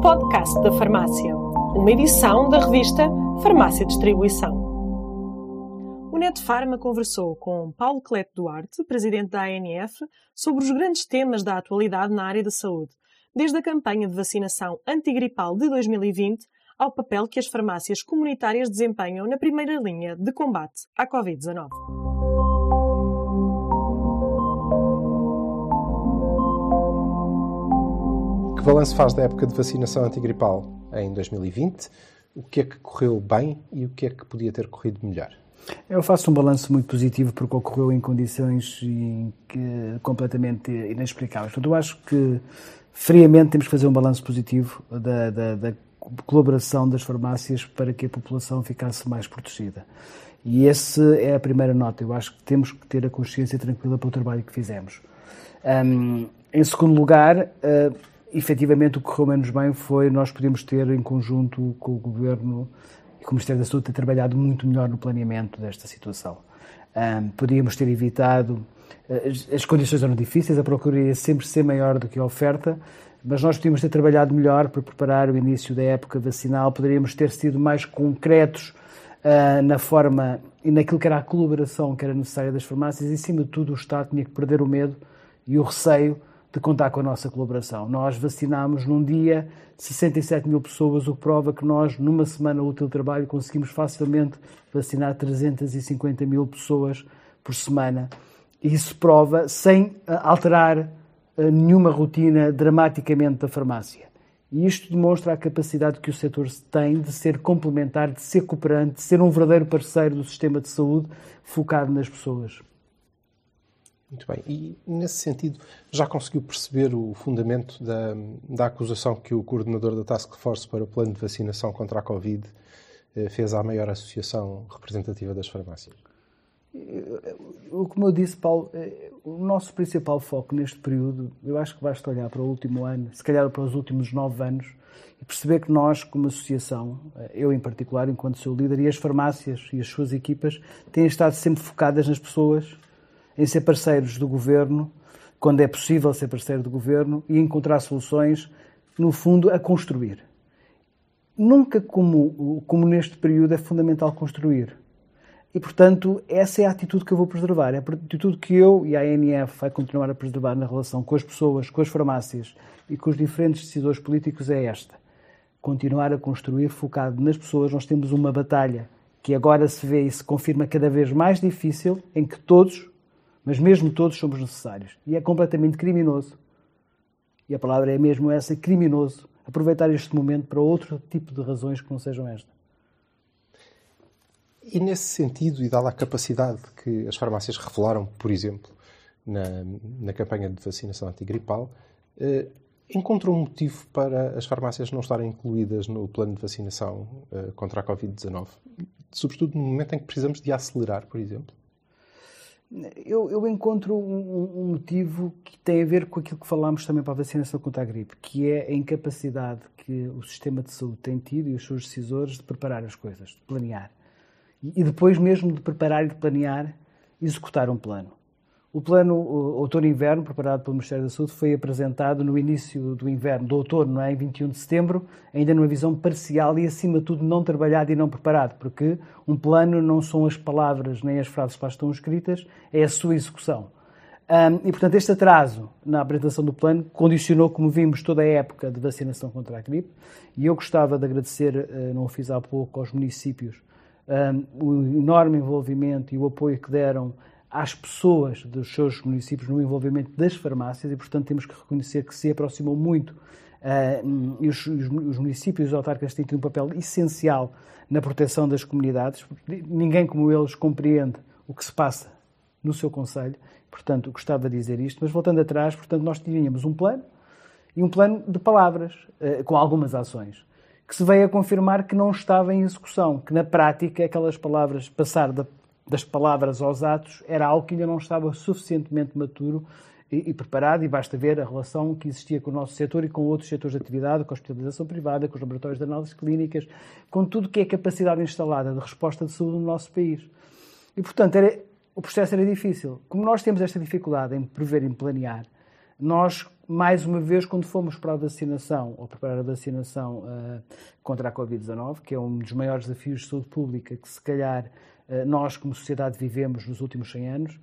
podcast da farmácia, uma edição da revista Farmácia Distribuição. O Net Farma conversou com Paulo Cleto Duarte, presidente da ANF, sobre os grandes temas da atualidade na área da saúde, desde a campanha de vacinação antigripal de 2020 ao papel que as farmácias comunitárias desempenham na primeira linha de combate à Covid-19. Balanço faz da época de vacinação antigripal em 2020? O que é que correu bem e o que é que podia ter corrido melhor? Eu faço um balanço muito positivo porque ocorreu em condições completamente inexplicáveis. Portanto, eu acho que, friamente, temos que fazer um balanço positivo da, da, da colaboração das farmácias para que a população ficasse mais protegida. E essa é a primeira nota. Eu acho que temos que ter a consciência tranquila para o trabalho que fizemos. Um, em segundo lugar, uh, efetivamente o que correu menos bem foi nós podemos ter, em conjunto com o Governo e com o Ministério da Saúde, ter trabalhado muito melhor no planeamento desta situação. Um, podíamos ter evitado, as, as, condições eram difíceis, a procura ia sempre ser maior do que a oferta, mas nós podíamos ter trabalhado melhor para preparar o início da época vacinal, poderíamos ter sido mais concretos uh, na forma e naquilo que era a colaboração que era necessária das farmácias e, acima de tudo, o Estado tinha que perder o medo e o receio de contar com a nossa colaboração. Nós vacinámos num dia 67 mil pessoas, o que prova que nós, numa semana útil de trabalho, conseguimos facilmente vacinar 350 mil pessoas por semana. Isso prova, sem eh, alterar eh, nenhuma rotina dramaticamente da farmácia. E isto demonstra a capacidade que o setor tem de ser complementar, de ser cooperante, de ser um verdadeiro parceiro do sistema de saúde focado nas pessoas. Muito bem. E, nesse sentido, já conseguiu perceber o fundamento da, da acusação que o coordenador da Task Force para o plano de vacinação contra a Covid eh, fez à maior associação representativa das farmácias? Como eu disse, Paulo, eh, o nosso principal foco neste período, eu acho que basta olhar para o último ano, se calhar para os últimos nove anos, e perceber que nós, como associação, eh, eu em particular, enquanto seu líder, e as farmácias e as suas equipas, têm estado sempre focadas nas pessoas em ser parceiros do governo, quando é possível ser parceiro do governo, e encontrar soluções, no fundo, a construir. Nunca como, como neste período é fundamental construir. E, portanto, essa é a atitude que eu vou preservar. É a atitude que eu e a ANF vai continuar a preservar na relação com as pessoas, com as farmácias e com os diferentes decisores políticos é esta. Continuar a construir focado nas pessoas. Nós temos uma batalha que agora se vê e se confirma cada vez mais difícil, em que todos, mas mesmo todos somos necessários. E é completamente criminoso, e a palavra é mesmo essa, criminoso, aproveitar este momento para outro tipo de razões que não sejam esta. E nesse sentido, e dada a capacidade que as farmácias revelaram, por exemplo, na, na campanha de vacinação antigripal, eh, encontrou um motivo para as farmácias não estarem incluídas no plano de vacinação eh, contra a Covid-19? Sobretudo no momento em que precisamos de acelerar, por exemplo? Eu, eu encontro um, um, motivo que tem a ver com aquilo que falámos também para a vacinação contra a gripe, que é a incapacidade que o sistema de saúde tem tido e os seus decisores de preparar as coisas, de planear. E, e depois mesmo de preparar e de planear, executar um plano. O plano outono-inverno, preparado pelo Ministério da Saúde, foi apresentado no início do inverno, do outono, não é? em 21 de setembro, ainda numa visão parcial e, acima de tudo, não trabalhado e não preparado, porque um plano não são as palavras nem as frases que lá estão escritas, é a sua execução. Um, e, portanto, este atraso na apresentação do plano condicionou, como vimos, toda a época de vacinação contra a gripe. E eu gostava de agradecer, uh, não o fiz há pouco, aos municípios um, o enorme envolvimento e o apoio que deram às pessoas dos seus municípios no envolvimento das farmácias e, portanto, temos que reconhecer que se aproximou muito uh, os, os, municípios e os autarcas têm tido um papel essencial na proteção das comunidades. Ninguém como eles compreende o que se passa no seu conselho, portanto, gostava de dizer isto. Mas voltando atrás, portanto, nós tínhamos um plano e um plano de palavras, uh, com algumas ações que se veio a confirmar que não estava em execução, que na prática aquelas palavras, passar da das palavras aos atos era algo que ainda não estava suficientemente maturo e, e, preparado, e basta ver a relação que existia com o nosso setor e com outros setores de atividade, com a hospitalização privada, com os laboratórios de análises clínicas, com tudo que é capacidade instalada de resposta de saúde no nosso país. E, portanto, era, o processo era difícil. Como nós temos esta dificuldade em prever em planear, nós mais uma vez, quando fomos para a vacinação, ou preparar a vacinação uh, contra a Covid-19, que é um dos maiores desafios de saúde pública que, se calhar, nós, como sociedade, vivemos nos últimos 100 anos,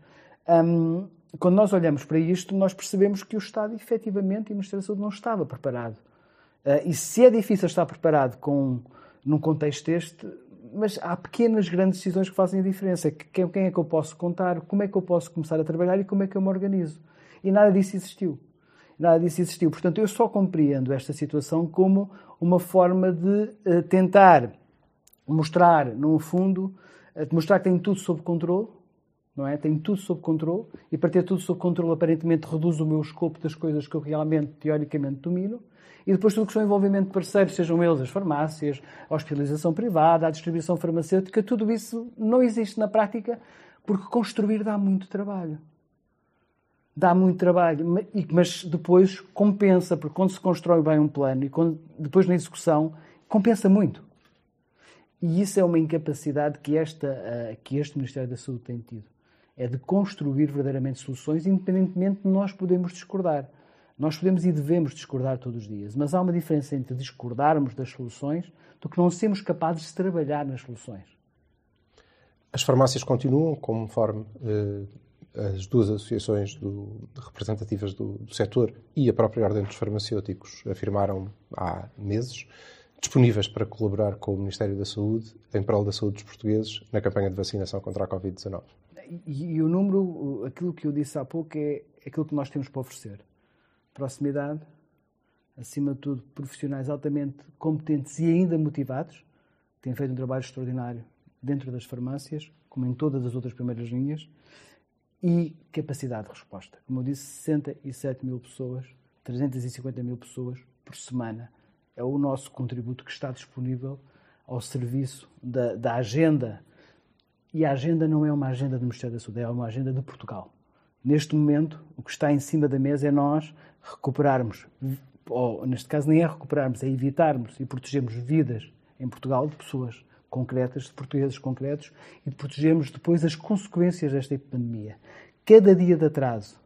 um, quando nós olhamos para isto, nós percebemos que o Estado, efetivamente, e o Ministério da Saúde não estava preparado. Uh, e se é difícil estar preparado com, num contexto este, mas há pequenas, grandes decisões que fazem a diferença. Quem, quem é que eu posso contar? Como é que eu posso começar a trabalhar e como é que eu me organizo? E nada disso existiu. Nada disso existiu. Portanto, eu só compreendo esta situação como uma forma de uh, tentar mostrar, no fundo, mostrar que tenho tudo sob controle, não é? Tenho tudo sob controle e para ter tudo sob controle aparentemente reduz o meu escopo das coisas que eu realmente, teoricamente, domino. E depois tudo que são envolvimento de parceiros, sejam eles as farmácias, a hospitalização privada, a distribuição farmacêutica, tudo isso não existe na prática porque construir dá muito trabalho. Dá muito trabalho, mas depois compensa, porque quando se constrói bem um plano e quando, depois na execução, compensa muito. E isso é uma incapacidade que, esta, eh, que este Ministério da Saúde tem tido é de construir verdadeiramente soluções, independentemente de nós podemos discordar. Nós podemos e devemos discordar todos os dias, mas há uma diferença entre discordarmos das soluções do que não sermos capazes de trabalhar nas soluções. As farmácias continuam, conforme eh, as duas associações do, representativas do, do setor e a própria Ordem dos Farmacêuticos afirmaram há meses, disponíveis para colaborar com o Ministério da Saúde em prol da saúde dos portugueses na campanha de vacinação contra a Covid-19 e, o número, aquilo que eu disse há pouco, é aquilo que nós temos para oferecer. Proximidade, acima de tudo, profissionais altamente competentes e ainda motivados, têm feito um trabalho extraordinário dentro das farmácias, como em todas as outras primeiras linhas, e capacidade de resposta. Como eu disse, 67 mil pessoas, 350 mil pessoas por semana. É o nosso contributo que está disponível ao serviço da, da agenda e a agenda não é uma agenda do Ministério da Saúde, é uma agenda de Portugal. Neste momento, o que está em cima da mesa é nós recuperarmos, ou neste caso nem é recuperarmos, é evitarmos e protegermos vidas em Portugal de pessoas concretas, de portugueses concretos, e protegermos depois as consequências desta pandemia. Cada dia de atraso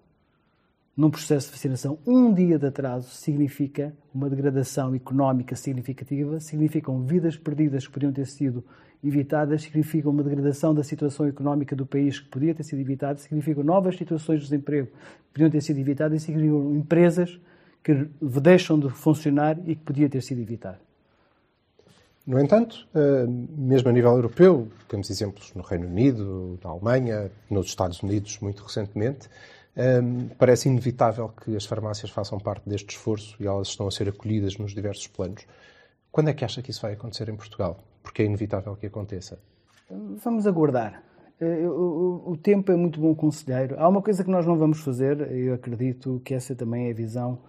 num processo de vacinação, um dia de atraso significa uma degradação económica significativa, significam vidas perdidas que podiam ter sido evitadas significam uma degradação da situação económica do país que podia ter sido evitada, significam novas situações de desemprego que podiam ter sido evitadas e significam empresas que deixam de funcionar e que podia ter sido evitado. No entanto, eh, mesmo a nível europeu, temos exemplos no Reino Unido, na Alemanha, nos Estados Unidos, muito recentemente, eh, parece inevitável que as farmácias façam parte deste esforço e elas estão a ser acolhidas nos diversos planos. Quando é que acha que isso vai acontecer em Portugal? porque é inevitável que aconteça. Vamos aguardar. Eh, o tempo é muito bom conselheiro. Há uma coisa que nós não vamos fazer, eu acredito que essa também é a visão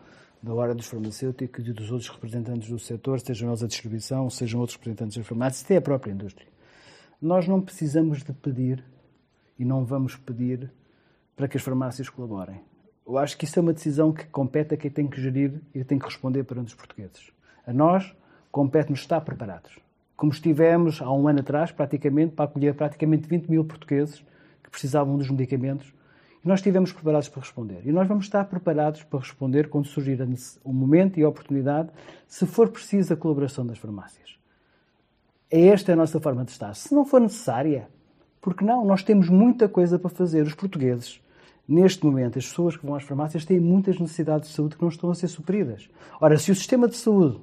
da hora dos farmacêuticos e dos outros representantes do setor, sejam eles a distribuição, sejam outros representantes da farmácia, até a própria indústria. Nós não precisamos de pedir e não vamos pedir para que as farmácias colaborem. Eu acho que isso é uma decisão que compete a quem tem que gerir e tem que responder perante os portugueses. A nós compete-nos estar preparados como estivemos há um ano atrás, praticamente, para acolher praticamente 20 mil portugueses que precisavam dos medicamentos. E nós estivemos preparados para responder. E nós vamos estar preparados para responder quando surgir o momento e a oportunidade, se for preciso a colaboração das farmácias. É esta a nossa forma de estar. Se não for necessária, porque não? Nós temos muita coisa para fazer. Os portugueses, neste momento, as pessoas que vão às farmácias têm muitas necessidades de saúde que não estão a ser supridas. Ora, se o sistema de saúde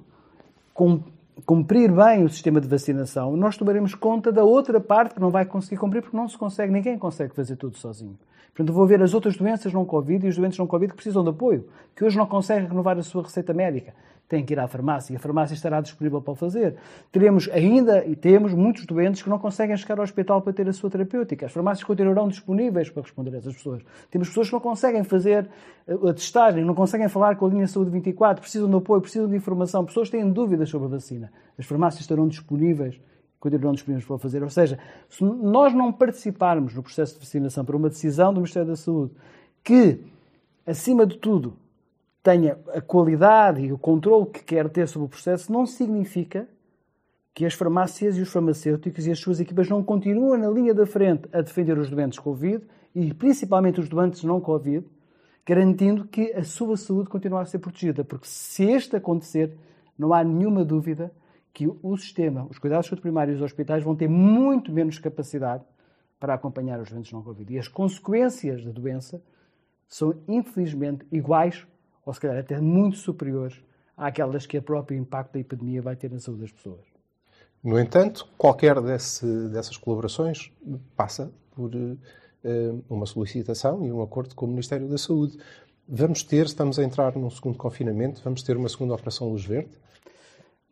cumprir bem o sistema de vacinação, nós tomaremos conta da outra parte que não vai conseguir cumprir porque não se consegue, ninguém consegue fazer tudo sozinho. Portanto, vou ver as outras doenças não Covid e os doentes não Covid que precisam de apoio, que hoje não conseguem renovar a sua receita médica têm que ir à farmácia e a farmácia estará disponível para o fazer. Teremos ainda e temos muitos doentes que não conseguem chegar ao hospital para ter a sua terapêutica. As farmácias continuarão disponíveis para responder a essas pessoas. Temos pessoas que não conseguem fazer eh, a testagem, não conseguem falar com a linha Saúde 24, precisam de apoio, precisam de informação. Pessoas têm dúvidas sobre a vacina. As farmácias estarão disponíveis continuarão disponíveis para fazer. Ou seja, se nós não participarmos no processo de vacinação por uma decisão do Ministério da Saúde que, acima de tudo, tenha a qualidade e o controle que quer ter sobre o processo, não significa que as farmácias e os farmacêuticos e as suas equipas não continuam na linha da frente a defender os doentes Covid e principalmente os doentes não Covid, garantindo que a sua saúde continua a ser protegida. Porque se este acontecer, não há nenhuma dúvida que o sistema, os cuidados de saúde primários e os hospitais vão ter muito menos capacidade para acompanhar os doentes não Covid. E as consequências da doença são, infelizmente, iguais ou, se calhar, até muito superiores àquelas que o próprio impacto da epidemia vai ter na saúde das pessoas. No entanto, qualquer desse, dessas colaborações passa por uh, uma solicitação e um acordo com o Ministério da Saúde. Vamos ter, estamos a entrar num segundo confinamento, vamos ter uma segunda Operação Luz Verde?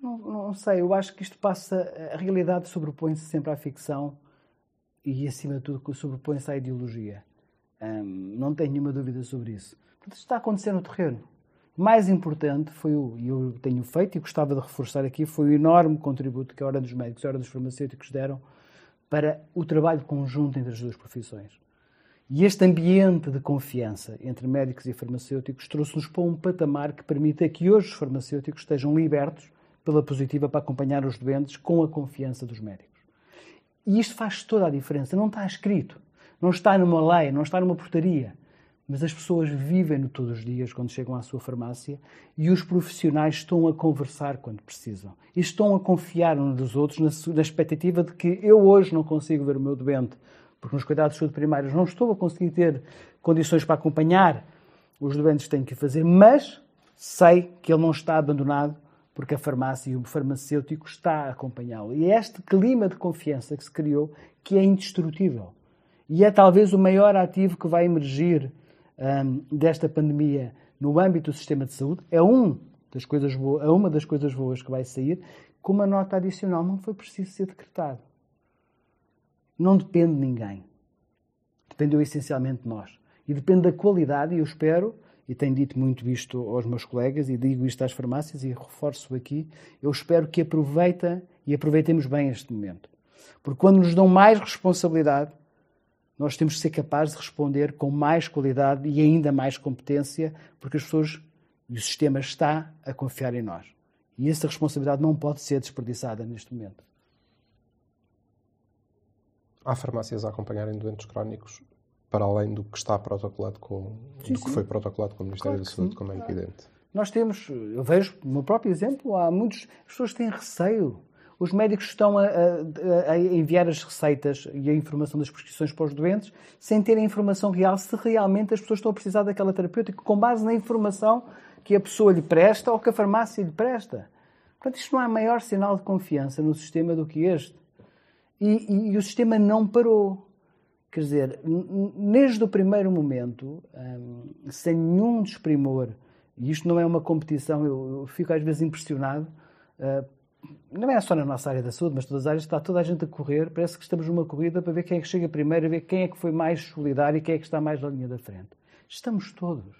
Não, não sei, eu acho que isto passa. A realidade sobrepõe-se sempre à ficção e, acima de tudo, sobrepõe-se à ideologia. Um, não tenho nenhuma dúvida sobre isso. Isto está a acontecer no terreno. Mais importante foi o, e eu tenho feito e gostava de reforçar aqui, foi o enorme contributo que a Ordem dos Médicos e a Ordem dos Farmacêuticos deram para o trabalho conjunto entre as duas profissões. E este ambiente de confiança entre médicos e farmacêuticos trouxe-nos para um patamar que permita que hoje os farmacêuticos estejam libertos pela positiva para acompanhar os doentes com a confiança dos médicos. E isto faz toda a diferença. Não está escrito, não está numa lei, não está numa portaria mas as pessoas vivem-no todos os dias quando chegam à sua farmácia e os profissionais estão a conversar quando precisam. E estão a confiar uns dos outros na, na expectativa de que eu hoje não consigo ver o meu doente, porque nos cuidados de saúde primários não estou a conseguir ter condições para acompanhar os doentes têm que fazer, mas sei que ele não está abandonado porque a farmácia e o farmacêutico está a acompanhá-lo. E é este clima de confiança que se criou que é indestrutível. E é talvez o maior ativo que vai emergir um, desta pandemia no âmbito do sistema de saúde é, um das coisas boas, é uma das coisas boas que vai sair, com uma nota adicional. Não foi preciso ser decretado. Não depende de ninguém. Dependeu essencialmente de nós. E depende da qualidade, e eu espero, e tenho dito muito isto aos meus colegas, e digo isto às farmácias, e reforço aqui, eu espero que aproveita e aproveitemos bem este momento. Porque quando nos dão mais responsabilidade, nós temos que ser capazes de responder com mais qualidade e ainda mais competência, porque as pessoas e o sistema está a confiar em nós. E essa responsabilidade não pode ser desperdiçada neste momento. Há farmácias a acompanharem doentes crónicos para além do que está protocolado com sim, do que sim. foi protocolado com o Ministério claro da Saúde, sim. como é evidente. Nós temos, eu vejo no meu próprio exemplo, há muitas pessoas que têm receio os médicos estão a, a, a, enviar as receitas e a informação das prescrições para os doentes sem terem informação real se realmente as pessoas estão a precisar daquela terapêutica, com base na informação que a pessoa lhe presta ou que a farmácia lhe presta. Portanto, isto não há maior sinal de confiança no sistema do que este. E, e, e o sistema não parou. Quer dizer, desde o primeiro momento, hum, sem nenhum desprimor, e isto não é uma competição, eu, eu fico às vezes impressionado uh, não é só na nossa área da saúde, mas todas as áreas, está toda a gente a correr. Parece que estamos numa corrida para ver quem é que chega primeiro, ver quem é que foi mais solidário e quem é que está mais na linha da frente. Estamos todos.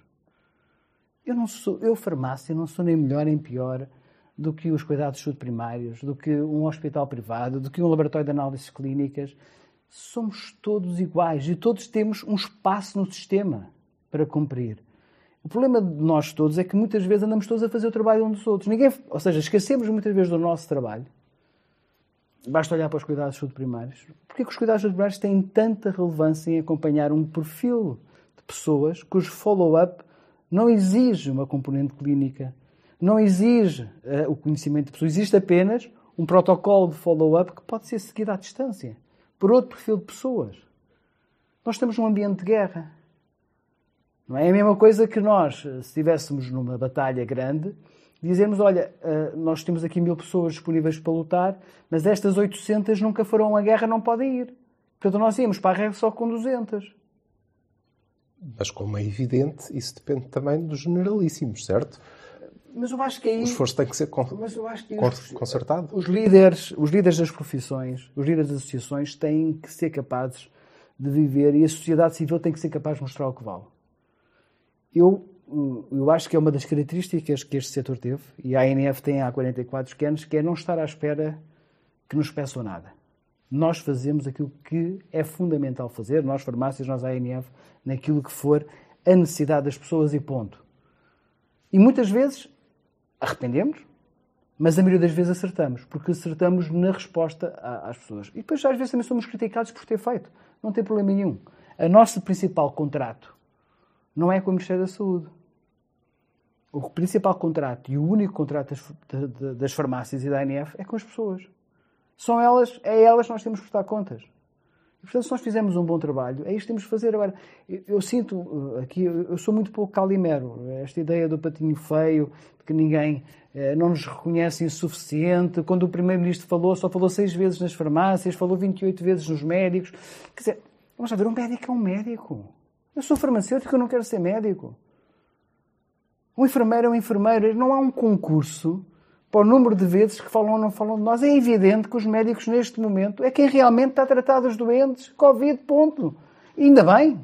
Eu não sou, eu farmácia, não sou nem melhor nem pior do que os cuidados de saúde primários, do que um hospital privado, do que um laboratório de análises clínicas. Somos todos iguais e todos temos um espaço no sistema para cumprir. O problema de nós todos é que muitas vezes andamos todos a fazer o trabalho uns dos outros. Ninguém, ou seja, esquecemos muitas vezes do nosso trabalho. Basta olhar para os cuidados de primários. Porquê que os cuidados de primários têm tanta relevância em acompanhar um perfil de pessoas cujo follow-up não exige uma componente clínica, não exige uh, o conhecimento de pessoas, existe apenas um protocolo de follow-up que pode ser seguido à distância por outro perfil de pessoas. Nós estamos num ambiente de guerra. Não é a mesma coisa que nós, se estivéssemos numa batalha grande, dizermos, olha, eh, nós temos aqui mil pessoas disponíveis para lutar, mas estas 800 nunca foram à guerra, não podem ir. Portanto, nós íamos para a guerra só com 200. Mas, como é evidente, isso depende também dos generalíssimos, certo? Mas eu acho que aí... O esforço tem que ser con... que os, consertado. Os líderes, os líderes das profissões, os líderes das associações têm que ser capazes de viver e a sociedade civil tem que ser capaz de mostrar o que vale. Eu, eu acho que é uma das características que este setor teve, e a ANF tem há 44 anos, que é não estar à espera que nos peçam nada. Nós fazemos aquilo que é fundamental fazer, nós farmácias, nós ANF, naquilo que for a necessidade das pessoas e ponto. E muitas vezes arrependemos, mas a maioria das vezes acertamos, porque acertamos na resposta às pessoas. E depois às vezes também somos criticados por ter feito. Não tem problema nenhum. A nosso principal contrato não é com o Ministério da Saúde. O principal contrato e o único contrato das, das farmácias e da ANF é com as pessoas. São elas, é elas que nós temos que prestar contas. E, portanto, se nós fizermos um bom trabalho, é isto que temos que fazer. Agora, eu, eu sinto uh, aqui, eu sou muito pouco calimero. Esta ideia do patinho feio, de que ninguém eh, não nos reconhece insuficiente. Quando o Primeiro-Ministro falou, só falou seis vezes nas farmácias, falou 28 vezes nos médicos. Quer dizer, vamos lá ver, um médico é um médico. Eu sou farmacêutico, eu não quero ser médico. Um enfermeiro é um enfermeiro. Não há um concurso para o número de vezes que falam ou não falam de nós. É evidente que os médicos, neste momento, é quem realmente está a tratar dos doentes. Covid, ponto. E ainda bem.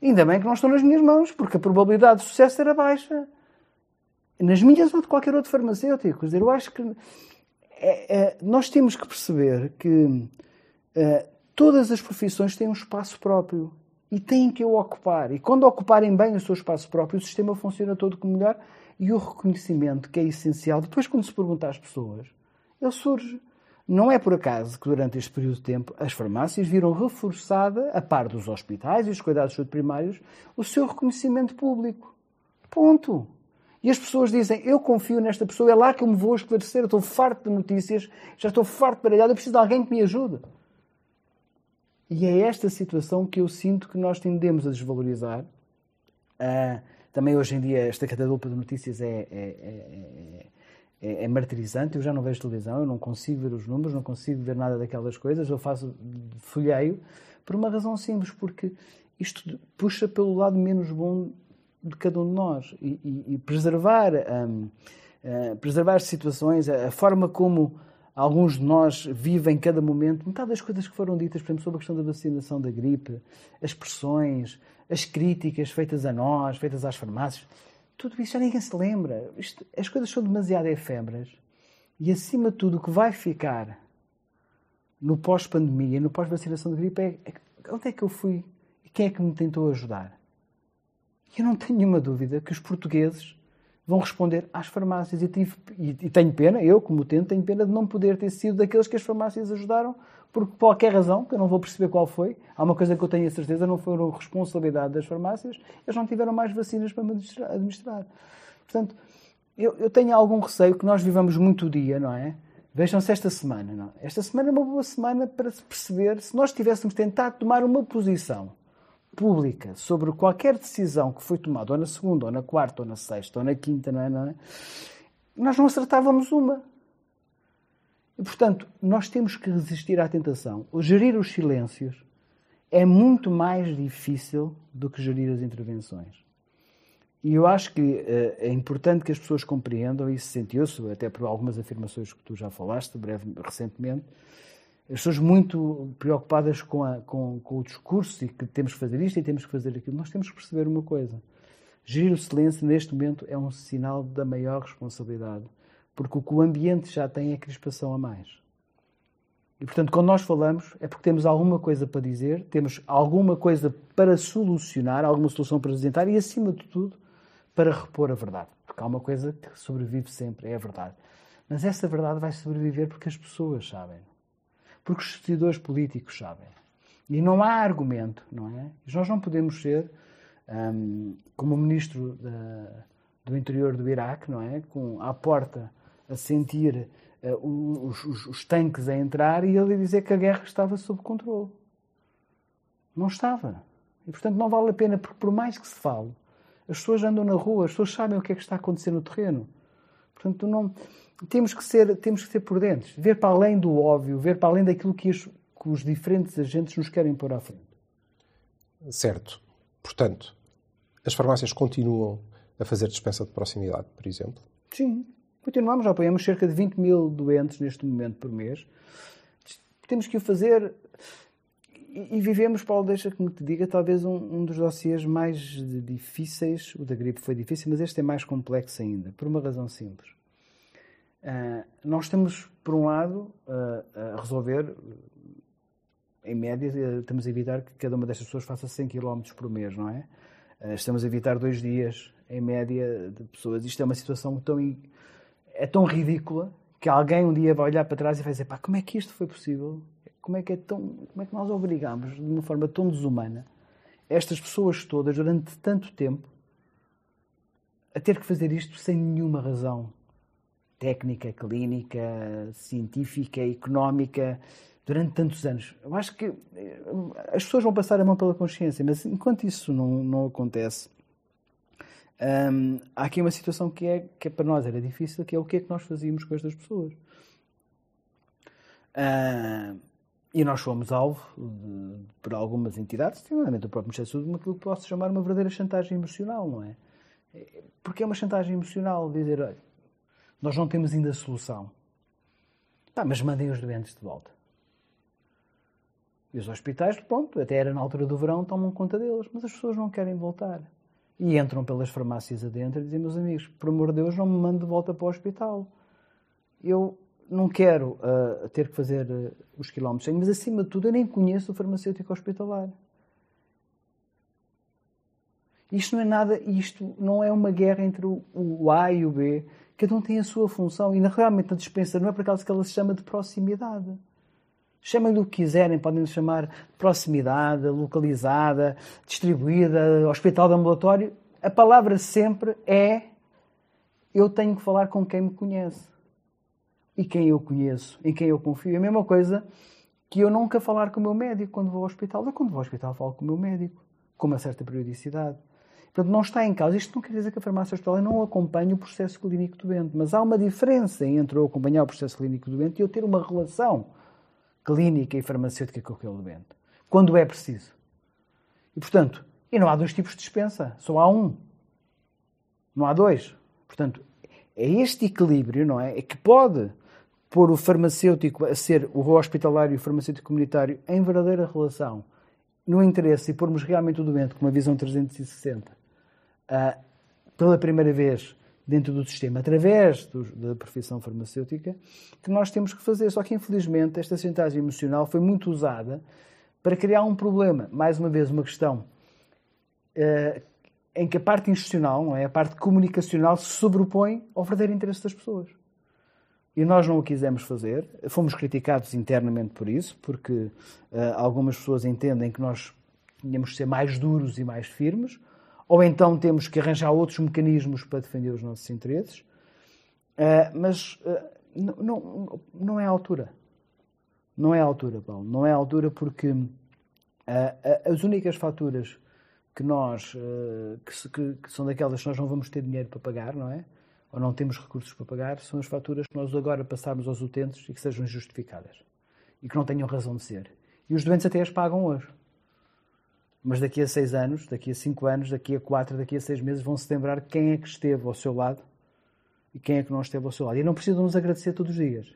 Ainda bem que não estão nas minhas mãos, porque a probabilidade de sucesso era baixa nas minhas ou de qualquer outro farmacêutico. Quer dizer, eu acho que é, é, nós temos que perceber que é, todas as profissões têm um espaço próprio e têm que o ocupar. E quando ocuparem bem o seu espaço próprio, o sistema funciona todo como melhor e o reconhecimento, que é essencial, depois, quando se pergunta às pessoas, ele surge. Não é por acaso que durante este período de tempo as farmácias viram reforçada, a par dos hospitais e os cuidados primários, o seu reconhecimento público. Ponto. E as pessoas dizem, eu confio nesta pessoa, é lá que eu me vou esclarecer, eu estou farto de notícias, já estou farto de baralhado, eu preciso de alguém que me ajude. E é esta situação que eu sinto que nós tendemos a desvalorizar. Uh, também hoje em dia esta catadulpa de notícias é, é, é, é, martirizante. Eu já não vejo televisão, eu não consigo ver os números, não consigo ver nada daquelas coisas. Eu faço folheio por uma razão simples, porque isto puxa pelo lado menos bom de cada um de nós e, e, e preservar, um, uh, eh, preservar situações, a, a, forma como alguns de nós vivem cada momento, metade das coisas que foram ditas, por exemplo, sobre a questão da vacinação da gripe, as pressões, as críticas feitas a nós, feitas às farmácias, tudo isso já ninguém se lembra. Isto, as coisas são demasiado efêmeras e, acima de tudo, o que vai ficar no pós-pandemia, no pós-vacinação da gripe, é, é onde é que eu fui e quem é que me tentou ajudar? Eu não tenho nenhuma dúvida que os portugueses vão responder às farmácias. E, tive, e, e, tenho pena, eu como tento, tenho pena de não poder ter sido daqueles que as farmácias ajudaram, por qualquer razão, que eu não vou perceber qual foi. Há uma coisa que eu tenho a certeza, não foi responsabilidade das farmácias, eles não tiveram mais vacinas para administrar. Portanto, eu, eu tenho algum receio que nós vivamos muito o dia, não é? Vejam-se esta semana. Não? É? Esta semana é uma boa semana para se perceber se nós tivéssemos tentado tomar uma posição pública sobre qualquer decisão que foi tomada, ou na segunda, ou na quarta, ou na sexta, ou na quinta, não é? Não é? Nós não acertávamos uma. E, portanto, nós temos que resistir à tentação. O gerir os silêncios é muito mais difícil do que gerir as intervenções. E eu acho que uh, é importante que as pessoas compreendam, e se sentiu-se, até por algumas afirmações que tu já falaste breve, recentemente, as pessoas muito preocupadas com, a, com, com, o discurso e que temos que fazer isto e temos que fazer aquilo. Nós temos que perceber uma coisa. Gerir o silêncio neste momento é um sinal da maior responsabilidade, porque o que o ambiente já tem é crispação a mais. E, portanto, quando nós falamos, é porque temos alguma coisa para dizer, temos alguma coisa para solucionar, alguma solução para apresentar e, acima de tudo, para repor a verdade. Porque há uma coisa que sobrevive sempre, é a verdade. Mas essa verdade vai sobreviver porque as pessoas sabem porque os decisores políticos sabem. E não há argumento, não é? Nós não podemos ser, um, como o ministro da, do interior do Iraque, não é? Com à porta a sentir uh, os, os, os, tanques a entrar e ele dizer que a guerra estava sob controle. Não estava. E, portanto, não vale a pena, porque por mais que se fale, as pessoas andam na rua, as pessoas sabem o que é que está a acontecer no terreno. Portanto, não, temos que ser, temos que ser prudentes, ver para além do óbvio, ver para além daquilo que os, que os diferentes agentes nos querem pôr à frente. Certo. Portanto, as farmácias continuam a fazer dispensa de proximidade, por exemplo? Sim, continuamos. Já apoiamos cerca de 20 mil doentes neste momento por mês. Temos que o fazer e, vivemos, Paulo, deixa que me te diga, talvez um, um dos dossiês mais difíceis. O da gripe foi difícil, mas este é mais complexo ainda, por uma razão simples. Uh, nós estamos, por um lado, a resolver, em média, estamos a evitar que cada uma destas pessoas faça 100 km por mês, não é? Uh, estamos a evitar dois dias, em média, de pessoas. Isto é uma situação tão, é tão ridícula que alguém um dia vai olhar para trás e vai dizer: pá, como é que isto foi possível? Como é que, é tão, como é que nós obrigamos, de uma forma tão desumana, estas pessoas todas, durante tanto tempo, a ter que fazer isto sem nenhuma razão técnica, clínica, científica, económica, durante tantos anos. Eu acho que eh, as pessoas vão passar a mão pela consciência, mas enquanto isso não, não acontece, hum, há aqui uma situação que é, que é para nós era difícil, que é o que é que nós fazíamos com estas pessoas. Hum, e nós fomos alvo de, por algumas entidades, nomeadamente o próprio Ministério da Saúde, aquilo que posso chamar uma verdadeira chantagem emocional, não é? Porque é uma chantagem emocional dizer, olha, nós não temos ainda solução. Tá, mas mandem os doentes de volta. E os hospitais, pronto, até era na altura do verão, tomam conta deles, mas as pessoas não querem voltar. E entram pelas farmácias adentro e dizem, meus amigos, por amor de Deus, não me mande de volta para o hospital. Eu não quero uh, ter que fazer uh, os quilómetros, mas acima de tudo eu nem conheço o farmacêutico hospitalar. Isto não é nada, isto não é uma guerra entre o, o A e o B. Cada um tem a sua função e realmente a dispensa não é por causa que ela se chama de proximidade. Chamem-lhe o que quiserem, podem chamar de proximidade, localizada, distribuída, hospital de ambulatório. A palavra sempre é eu tenho que falar com quem me conhece e quem eu conheço, em quem eu confio. É a mesma coisa que eu nunca falar com o meu médico quando vou ao hospital. Eu, quando vou ao hospital, falo com o meu médico, com uma certa periodicidade. Portanto, não está em causa. Isto não quer dizer que a farmácia hospitalar não acompanhe o processo clínico do doente, mas há uma diferença entre eu acompanhar o processo clínico do doente e eu ter uma relação clínica e farmacêutica com aquele doente, quando é preciso. E, portanto, e não há dois tipos de dispensa, só há um. Não há dois. Portanto, é este equilíbrio, não é? É que pode pôr o farmacêutico a ser o hospitalário e o farmacêutico comunitário em verdadeira relação, no interesse e pormos realmente o doente com uma visão 360 uh, pela primeira vez dentro do sistema, através do, da profissão farmacêutica, que nós temos que fazer. Só que, infelizmente, esta centagem emocional foi muito usada para criar um problema. Mais uma vez, uma questão uh, em que a parte institucional, não é? a parte comunicacional, se sobrepõe ao verdadeiro interesse das pessoas. E nós não o quisemos fazer. Fomos criticados internamente por isso, porque uh, algumas pessoas entendem que nós tínhamos de ser mais duros e mais firmes ou então temos que arranjar outros mecanismos para defender os nossos interesses. Uh, mas uh, não, não, não é a altura. Não é a altura, Paulo. Não é a altura porque uh, as únicas faturas que nós, que, que, que, são daquelas que nós não vamos ter dinheiro para pagar, não é? Ou não temos recursos para pagar, são as faturas que nós agora passarmos aos utentes e que sejam justificadas. E que não tenham razão de ser. E os doentes até as pagam hoje. Mas daqui a seis anos, daqui a cinco anos, daqui a quatro, daqui a seis meses, vão se lembrar quem é que esteve ao seu lado e quem é que não esteve ao seu lado. E não precisam nos agradecer todos os dias.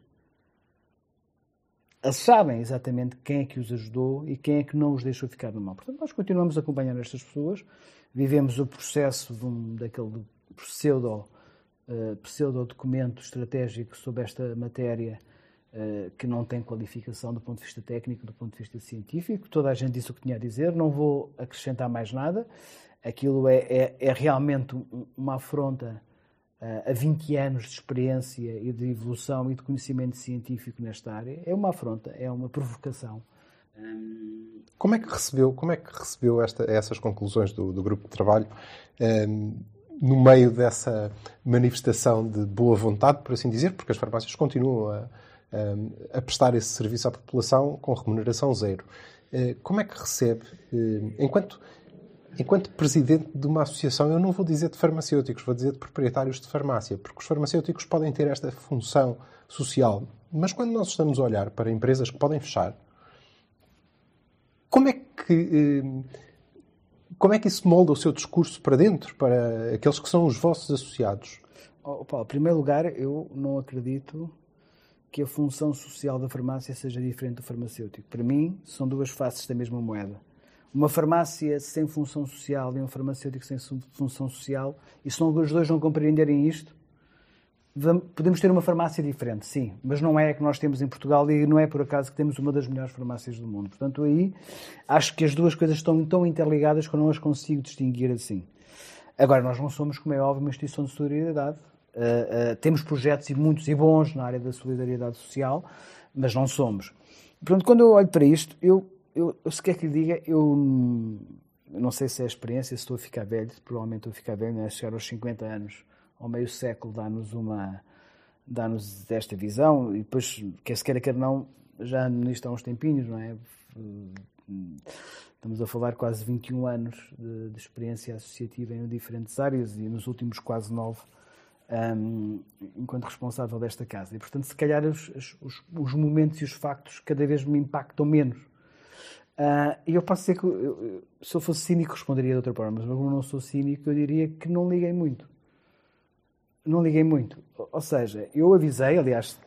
Eles sabem exatamente quem é que os ajudou e quem é que não os deixou ficar no mal. Portanto, nós continuamos a acompanhar estas pessoas, vivemos o processo de um, daquele pseudo, uh, pseudo documento estratégico sobre esta matéria eh, que não tem qualificação do ponto de vista técnico, do ponto de vista científico. Toda a gente disse o que tinha a dizer, não vou acrescentar mais nada. Aquilo é, é, é realmente uma afronta uh, a 20 anos de experiência e de evolução e de conhecimento científico nesta área. É uma afronta, é uma provocação. Como é que recebeu, como é que recebeu esta, essas conclusões do, do grupo de trabalho um, no meio dessa manifestação de boa vontade, por assim dizer, porque as farmácias continuam a, a prestar esse serviço à população com remuneração zero. Eh, como é que recebe, eh, enquanto, enquanto presidente de uma associação, eu não vou dizer de farmacêuticos, vou dizer de proprietários de farmácia, porque os farmacêuticos podem ter esta função social, mas quando nós estamos a olhar para empresas que podem fechar, como é que eh, como é que isso molda o seu discurso para dentro, para aqueles que são os vossos associados? Oh, Paulo, em primeiro lugar, eu não acredito que a função social da farmácia seja diferente do farmacêutico. Para mim, são duas faces da mesma moeda. Uma farmácia sem função social e um farmacêutico sem função social, e se os dois não compreenderem isto, podemos ter uma farmácia diferente, sim, mas não é a que nós temos em Portugal e não é por acaso que temos uma das melhores farmácias do mundo. Portanto, aí acho que as duas coisas estão tão interligadas que eu não as consigo distinguir assim. Agora, nós não somos, como é óbvio, uma instituição de solidariedade. Uh, uh, temos projetos e muitos e bons na área da solidariedade social, mas não somos. Portanto, quando eu olho para isto, eu, eu, eu se quer que lhe diga, eu não sei se é a experiência, se estou a ficar velho, provavelmente estou a ficar velho, né? chegar aos 50 anos, ao meio século, dá-nos uma dá-nos esta visão e depois, quer se queira, quer não, já nisto há uns tempinhos, não é? Estamos a falar quase 21 anos de, de experiência associativa em diferentes áreas e nos últimos quase nove um, enquanto responsável desta casa. E, portanto, se calhar os, os, os momentos e os factos cada vez me impactam menos. Uh, e eu posso dizer que, eu, se eu fosse cínico, responderia de outra forma, mas como não sou cínico, eu diria que não liguei muito. Não liguei muito. Ou seja, eu avisei, aliás,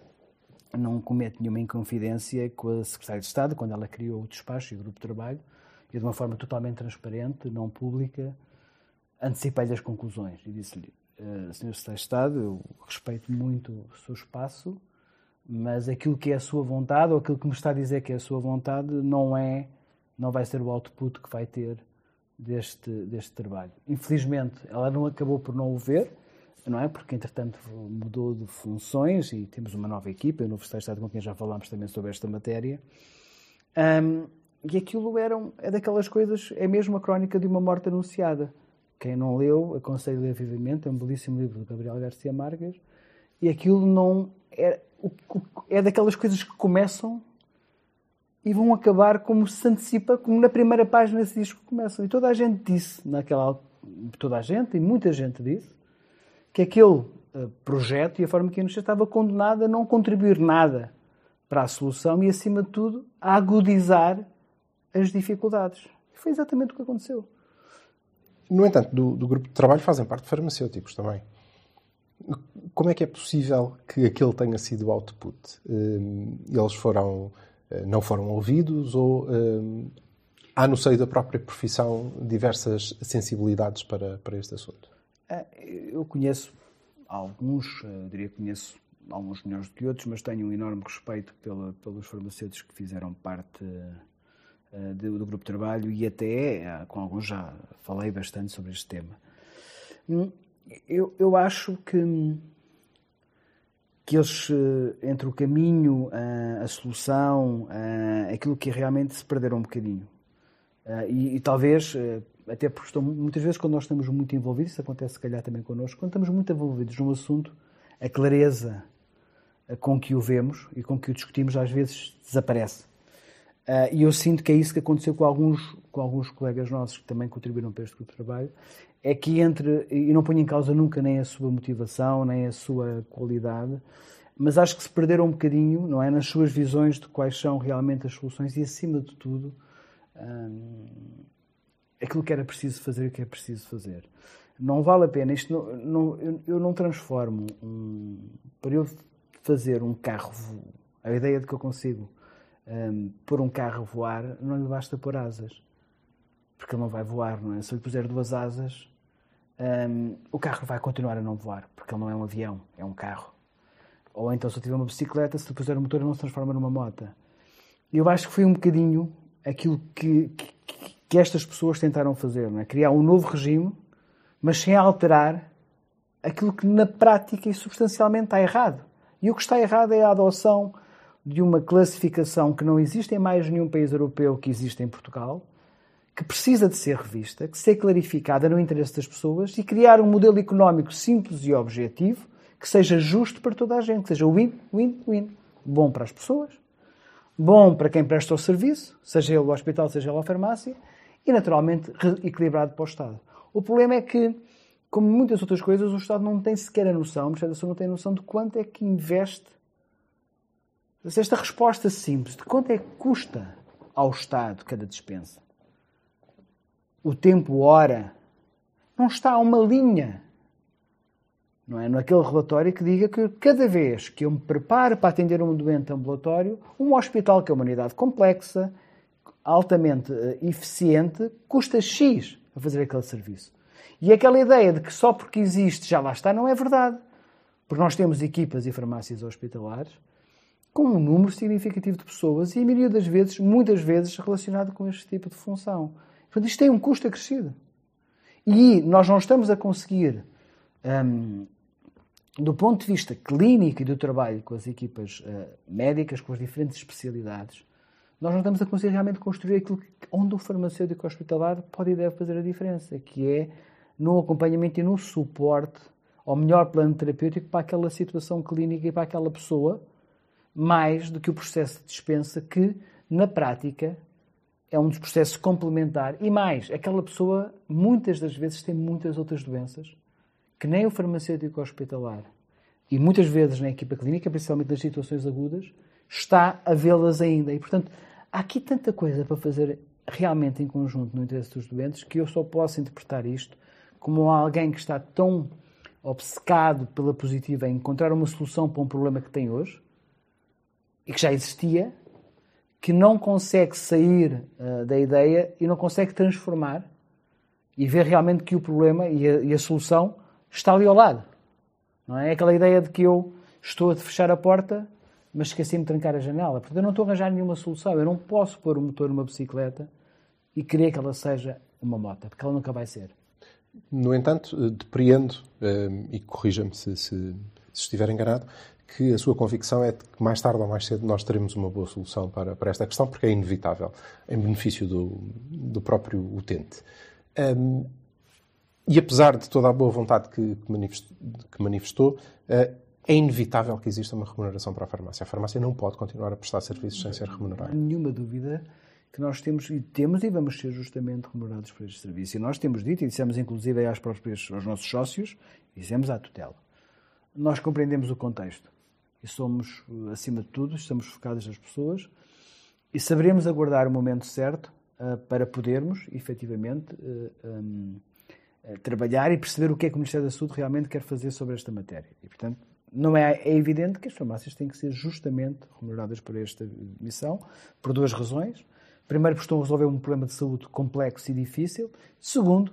não cometo nenhuma inconfidência com a Secretária de Estado, quando ela criou o despacho e o grupo de trabalho, e de uma forma totalmente transparente, não pública, antecipei-lhe as conclusões e disse-lhe: uh, Sr. Secretário de Estado, eu respeito muito o seu espaço, mas aquilo que é a sua vontade, ou aquilo que me está a dizer que é a sua vontade, não é, não vai ser o output que vai ter deste, deste trabalho. Infelizmente, ela não acabou por não o ver, não é? Porque, entretanto, mudou de funções e temos uma nova equipa, o Secretário de Estado com quem já falámos também sobre esta matéria. Um, e aquilo eram, é daquelas coisas, é mesmo a crónica de uma morte anunciada. Quem não leu, aconselho ler vivamente, é um belíssimo livro de Gabriel Garcia Marques, e aquilo não é, é daquelas coisas que começam e vão acabar como se antecipa, como na primeira página se diz que começam. E toda a gente disse, naquela toda a gente, e muita gente disse, que aquele eh, projeto e a forma que ia estava condenado a não contribuir nada para a solução e, acima de tudo, a agudizar as dificuldades. E foi exatamente o que aconteceu. No entanto, do, do grupo de trabalho fazem parte farmacêuticos também. Como é que é possível que aquele tenha sido o output? Eh, eles foram, eh, não foram ouvidos ou há no seio da própria profissão diversas sensibilidades para, para este assunto? É, eu conheço alguns, eu diria que conheço alguns melhores do que outros, mas tenho um enorme respeito pela, pelos farmacêuticos que fizeram parte do, do, grupo de trabalho e até uh, com alguns já falei bastante sobre este tema. Hum, eu, eu acho que, que eles, uh, entre o caminho, a solução, aquilo que realmente se perderam um bocadinho. E, e, talvez até porque estão, muitas vezes quando nós estamos muito envolvidos, isso acontece se calhar também connosco, quando estamos muito envolvidos num assunto, a clareza com que o vemos e com que o discutimos às vezes desaparece. Uh, e eu sinto que é isso que aconteceu com alguns, com alguns colegas nossos que também contribuíram para este grupo de trabalho, é que entre, e não ponho em causa nunca nem a sua motivação, nem a sua qualidade, mas acho que se perderam um bocadinho, não é, nas suas visões de quais são realmente as soluções e, acima de tudo, hum, aquilo que era preciso fazer e o que é preciso fazer. Não vale a pena, isto não, não, eu, eu, não transformo um, para eu fazer um carro, a ideia de que eu consigo um, pôr um carro a voar, não lhe basta pôr asas, porque ele não vai voar, não é? Se lhe puser duas asas, um, o carro vai continuar a não voar, porque ele não é um avião, é um carro. Ou então, se eu tiver uma bicicleta, se lhe puser o motor, ele não se transforma numa moto. Eu acho que foi um bocadinho aquilo que, que que estas pessoas tentaram fazer, não é? criar um novo regime, mas sem alterar aquilo que na prática e substancialmente está errado. E o que está errado é a adoção de uma classificação que não existe em mais nenhum país europeu que existe em Portugal, que precisa de ser revista, que ser clarificada no interesse das pessoas e criar um modelo económico simples e objetivo que seja justo para toda a gente, que seja win-win-win. Bom para as pessoas, bom para quem presta o serviço, seja ele o hospital, seja ele a farmácia, e, naturalmente, equilibrado para o Estado. O problema é que, como muitas outras coisas, o Estado não tem sequer a noção, o Saúde não tem a noção de quanto é que investe. Esta resposta simples, de quanto é que custa ao Estado cada dispensa. O tempo, hora, não está a uma linha. Não é? Naquele relatório que diga que cada vez que eu me preparo para atender um doente ambulatório, um hospital que é uma unidade complexa, altamente eh, eficiente custa X a fazer aquele serviço. E aquela ideia de que só porque existe já lá está não é verdade. Porque nós temos equipas e farmácias hospitalares com um número significativo de pessoas e a maioria das vezes, muitas vezes, relacionado com este tipo de função. Portanto, isto tem um custo acrescido. E nós não estamos a conseguir, um, do ponto de vista clínico e do trabalho com as equipas uh, médicas, com as diferentes especialidades, nós não estamos a conseguir realmente construir aquilo onde o farmacêutico hospitalar pode e deve fazer a diferença, que é no acompanhamento e no suporte ao melhor plano terapêutico para aquela situação clínica e para aquela pessoa, mais do que o processo de dispensa, que, na prática, é um dos processos complementar. E mais, aquela pessoa, muitas das vezes, tem muitas outras doenças que nem o farmacêutico hospitalar e muitas vezes na equipa clínica, principalmente nas situações agudas, está a vê-las ainda. E, portanto, há aqui tanta coisa para fazer realmente em conjunto no interesse dos doentes que eu só posso interpretar isto como alguém que está tão obcecado pela positiva em encontrar uma solução para um problema que tem hoje e que já existia, que não consegue sair uh, da ideia e não consegue transformar e ver realmente que o problema e a, e a solução está ali ao lado. Não é? aquela ideia de que eu estou a fechar a porta, mas esqueci-me de trancar a janela. Portanto, eu não estou a arranjar nenhuma solução. Eu não posso pôr o motor numa bicicleta e querer que ela seja uma moto, porque ela nunca vai ser. No entanto, eh, depreendo, eh, e corrija-me se, se, se, estiver enganado, que a sua convicção é que mais tarde ou mais cedo nós teremos uma boa solução para, para esta questão, porque é inevitável, em benefício do, do próprio utente. Um, e apesar de toda a boa vontade que, manifestou, que manifestou eh, é inevitável que exista uma remuneração para a farmácia. A farmácia não pode continuar a prestar serviços sem ser remunerada. Nenhuma dúvida que nós temos e temos e vamos ser justamente remunerados por este serviço. E nós temos dito, e dissemos inclusive às aos nossos sócios, dissemos à tutela. Nós compreendemos o contexto e somos, acima de tudo, estamos focados nas pessoas e saberemos aguardar o momento certo uh, para podermos, efetivamente, uh, um, uh, trabalhar e perceber o que é que o Ministério da Saúde realmente quer fazer sobre esta matéria. E, portanto, não é, é evidente que as farmácias têm que ser justamente remuneradas por esta missão, por duas razões. Primeiro, porque estão a resolver um problema de saúde complexo e difícil. Segundo,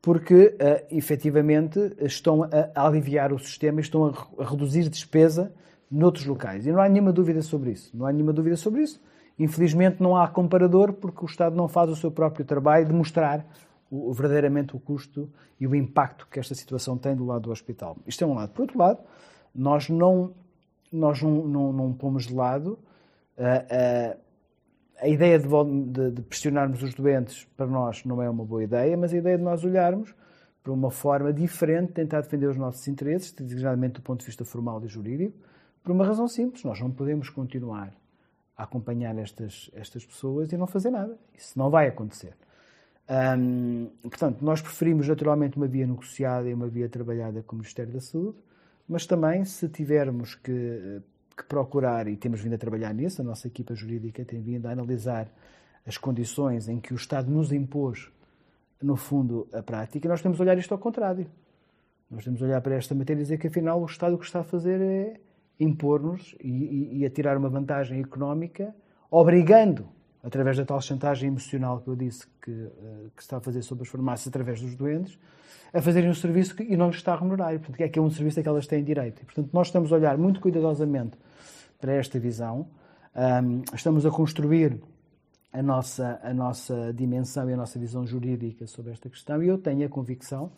porque uh, efetivamente estão a, aliviar o sistema e estão a, reduzir despesa noutros locais. E não há nenhuma dúvida sobre isso. Não há nenhuma dúvida sobre isso. Infelizmente não há comparador porque o Estado não faz o seu próprio trabalho de mostrar o, verdadeiramente o custo e o impacto que esta situação tem do lado do hospital. Isto é um lado. Por outro lado, nós não, nós não, não, não pomos de lado uh, uh, a ideia de, de, de, pressionarmos os doentes para nós não é uma boa ideia, mas a ideia de nós olharmos para uma forma diferente de tentar defender os nossos interesses, designadamente do ponto de vista formal e jurídico, por uma razão simples. Nós não podemos continuar a acompanhar estas, estas pessoas e não fazer nada. Isso não vai acontecer. Hum, portanto, nós preferimos naturalmente uma via negociada e uma via trabalhada com o Ministério da Saúde, mas também, se tivermos que que procurar, e temos vindo a trabalhar nisso, a nossa equipa jurídica tem vindo a analisar as condições em que o Estado nos impôs, no fundo, a prática, nós temos de olhar isto ao contrário. Nós temos de olhar para esta matéria e dizer que, afinal, o Estado o que está a fazer é impor-nos e, e, e a tirar uma vantagem económica, obrigando, através da tal chantagem emocional que eu disse que, uh, que está a fazer sobre as farmácias através dos doentes, a fazerem um serviço que, e não lhes está a remunerar. E, portanto, é que é um serviço a que elas têm direito. E, portanto, nós estamos a olhar muito cuidadosamente para esta visão. Um, estamos a construir a nossa, a nossa dimensão e a nossa visão jurídica sobre esta questão e eu tenho a convicção,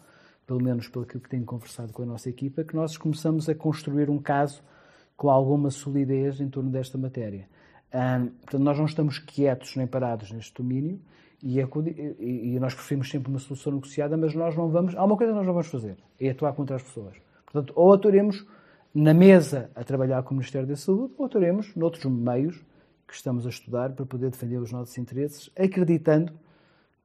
pelo menos pelo que tenho conversado com a nossa equipa, que nós começamos a construir um caso com alguma solidez em torno desta matéria. Um, portanto, nós não estamos quietos nem parados neste domínio e, é, e, nós preferimos sempre uma solução negociada, mas nós não vamos. Há uma coisa que nós não vamos fazer: é atuar contra as pessoas. Portanto, ou atuaremos na mesa a trabalhar com o Ministério da Saúde, ou teremos noutros meios que estamos a estudar para poder defender os nossos interesses, acreditando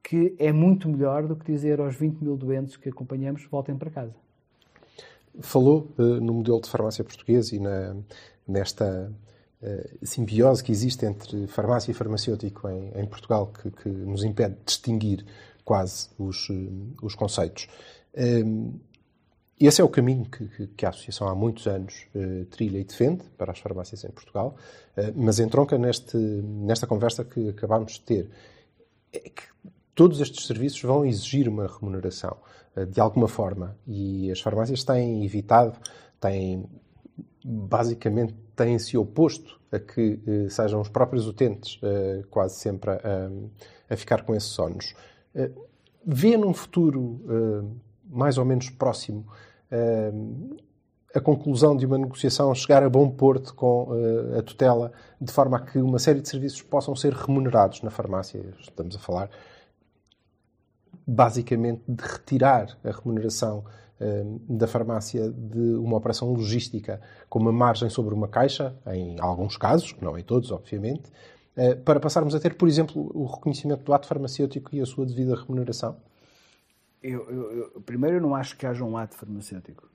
que é muito melhor do que dizer aos 20 mil doentes que acompanhamos voltem para casa. Falou uh, no modelo de farmácia português e na, nesta uh, simbiose que existe entre farmácia e farmacêutico em, em Portugal, que, que, nos impede de distinguir quase os, uh, os conceitos. Esse é o caminho que, que, a Associação há muitos anos eh, trilha e defende para as farmácias em Portugal, eh, mas entronca neste, nesta conversa que acabámos de ter. É que todos estes serviços vão exigir uma remuneração, eh, de alguma forma, e as farmácias têm evitado, têm, basicamente, têm-se oposto a que eh, sejam os próprios utentes eh, quase sempre a, a, ficar com esses ónus. Eh, vê num futuro mais ou menos próximo a conclusão de uma negociação chegar a bom porto com a tutela, de forma a que uma série de serviços possam ser remunerados na farmácia. Estamos a falar basicamente de retirar a remuneração uh, da farmácia de uma operação logística com uma margem sobre uma caixa, em alguns casos, não em todos, obviamente, uh, para passarmos a ter, por exemplo, o reconhecimento do ato farmacêutico e a sua devida remuneração? Eu, eu, eu, primeiro, eu não acho que haja um ato farmacêutico.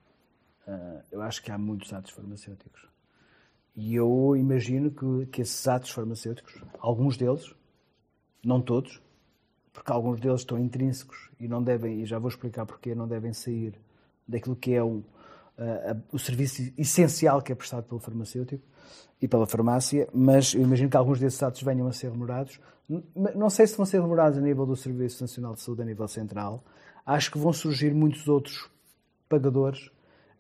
Uh, eu acho que há muitos atos farmacêuticos. E eu imagino que, que esses atos farmacêuticos, alguns deles, não todos, porque alguns deles estão intrínsecos e não devem, e já vou explicar porque não devem sair daquilo que é um, uh, o serviço essencial que é prestado pelo farmacêutico e pela farmácia, mas eu imagino que alguns desses atos venham a ser remunerados. Não sei se vão ser remunerados a nível do Serviço Nacional de Saúde, a nível central. Acho que vão surgir muitos outros pagadores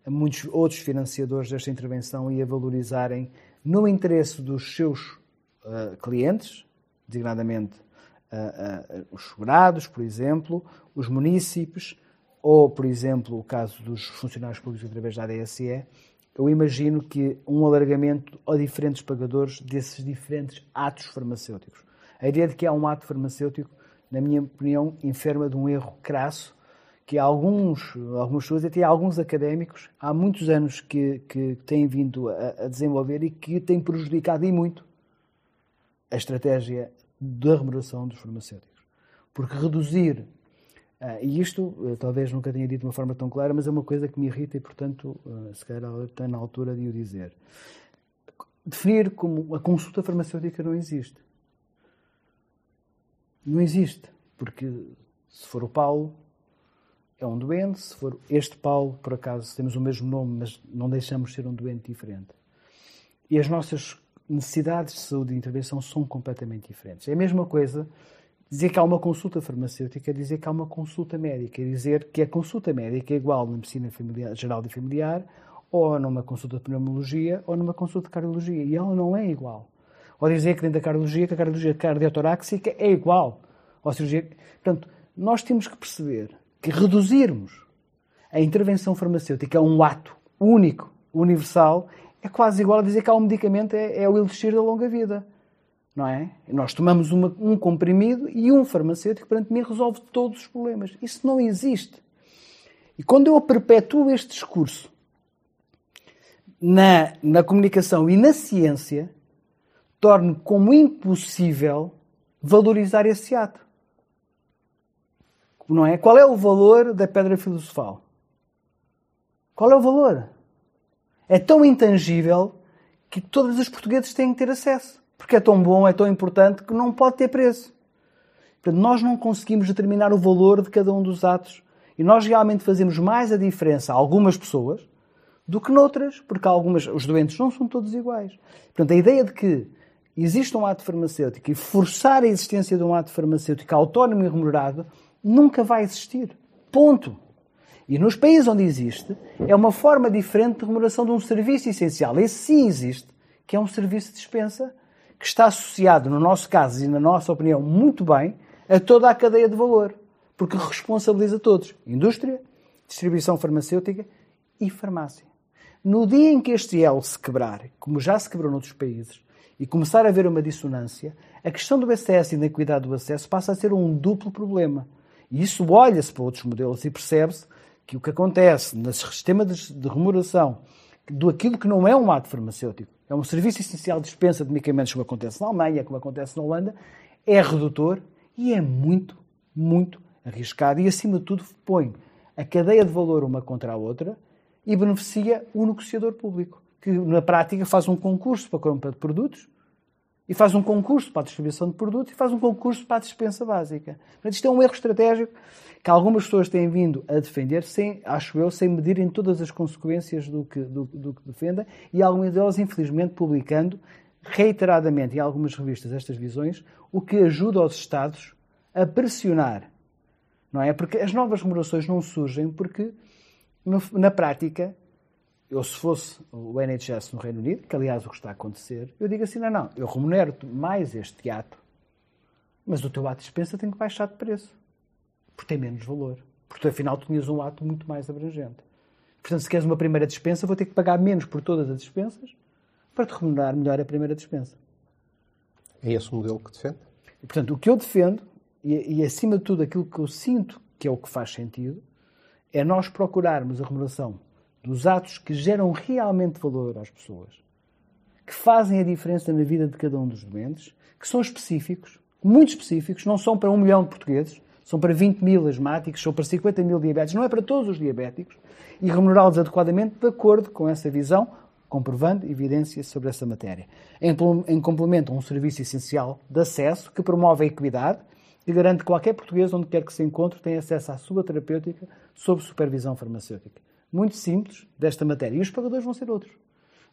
muitos outros financiadores desta intervenção e a valorizarem, no interesse dos seus uh, clientes, designadamente uh, uh, os segurados, por exemplo, os munícipes, ou, por exemplo, o caso dos funcionários públicos através da ADSE, eu imagino que um alargamento a diferentes pagadores desses diferentes atos farmacêuticos. A ideia de que há um ato farmacêutico, na minha opinião, enferma de um erro crasso que alguns, algumas pessoas, até alguns académicos, há muitos anos que, que têm vindo a, a desenvolver e que têm prejudicado e muito a estratégia da remuneração dos farmacêuticos. Porque reduzir, uh, e isto uh, talvez nunca tenha dito de uma forma tão clara, mas é uma coisa que me irrita e, portanto, uh, se calhar está na altura de o dizer. Definir como a consulta farmacêutica não existe. Não existe. Porque se for o Paulo, é um doente, se for este Paulo, por acaso temos o mesmo nome, mas não deixamos de ser um doente diferente. E as nossas necessidades de saúde e intervenção são completamente diferentes. É a mesma coisa dizer que há uma consulta farmacêutica, dizer que há uma consulta médica, dizer que a consulta médica é igual na medicina familiar, geral e familiar, ou numa consulta de pneumologia, ou numa consulta de cardiologia. E ela não é igual. Ou dizer que dentro da cardiologia, que a cardiologia cardiotoráxica é igual. Ou cirurgia... Portanto, nós temos que perceber que reduzirmos a intervenção farmacêutica a um ato único, universal, é quase igual a dizer que há um medicamento é, é o elixir da longa vida. Não é? Nós tomamos uma, um comprimido e um farmacêutico, perante mim, resolve todos os problemas. Isso não existe. E quando eu perpetuo este discurso na, na comunicação e na ciência, torno como impossível valorizar esse ato não é? Qual é o valor da pedra filosofal? Qual é o valor? É tão intangível que todos os portugueses têm que ter acesso. Porque é tão bom, é tão importante que não pode ter preço. Portanto, nós não conseguimos determinar o valor de cada um dos atos. E nós realmente fazemos mais a diferença a algumas pessoas do que noutras, porque algumas, os doentes não são todos iguais. Portanto, a ideia de que existe um ato farmacêutico e forçar a existência de um ato farmacêutico autónomo e remunerado nunca vai existir. Ponto. E nos países onde existe, é uma forma diferente de remuneração de um serviço essencial. Esse sim existe, que é um serviço de dispensa, que está associado, no nosso caso e na nossa opinião, muito bem, a toda a cadeia de valor. Porque responsabiliza todos: indústria, distribuição farmacêutica e farmácia. No dia em que este elo se quebrar, como já se quebrou noutros países, e começar a haver uma dissonância, a questão do acesso e da equidade do acesso passa a ser um duplo problema. E isso olha-se para outros modelos e percebe-se que o que acontece no sistema de, remuneração do aquilo que não é um ato farmacêutico, é um serviço essencial de dispensa de medicamentos, como acontece na Alemanha, como acontece na Holanda, é redutor e é muito, muito arriscado. E, acima de tudo, põe a cadeia de valor uma contra a outra e beneficia o negociador público, que na prática faz um concurso para a compra de produtos e faz um concurso para a distribuição de produtos e faz um concurso para a dispensa básica. Portanto, isto é um erro estratégico que algumas pessoas têm vindo a defender, sem, acho eu, sem medirem todas as consequências do que, do, do que defendem, e algumas delas, infelizmente, publicando reiteradamente em algumas revistas estas visões, o que ajuda os Estados a pressionar. Não é? Porque as novas remunerações não surgem porque, na prática, eu se fosse o NHS no Reino Unido, que aliás o que está a acontecer, eu digo assim, não, não, eu remunero-te mais este ato, mas o teu ato de dispensa tem que baixar de preço, porque tem menos valor. Porque afinal tu tinhas um ato muito mais abrangente. Portanto, se queres uma primeira dispensa, vou ter que pagar menos por todas as dispensas para te remunerar melhor a primeira dispensa. É esse o modelo que defende? E, portanto, o que eu defendo, e, e acima de tudo aquilo que eu sinto que é o que faz sentido, é nós procurarmos a remuneração dos atos que geram realmente valor às pessoas, que fazem a diferença na vida de cada um dos doentes, que são específicos, muito específicos, não são para um milhão de portugueses, são para 20 mil asmáticos, são para 50 mil diabéticos, não é para todos os diabéticos, e remunerá-los adequadamente de acordo com essa visão, comprovando evidências sobre essa matéria. Em, em complemento a um serviço essencial de acesso que promove a equidade e garante que qualquer português, onde quer que se encontre, tenha acesso à sua terapêutica sob supervisão farmacêutica. Muito simples desta matéria. E os pagadores vão ser outros.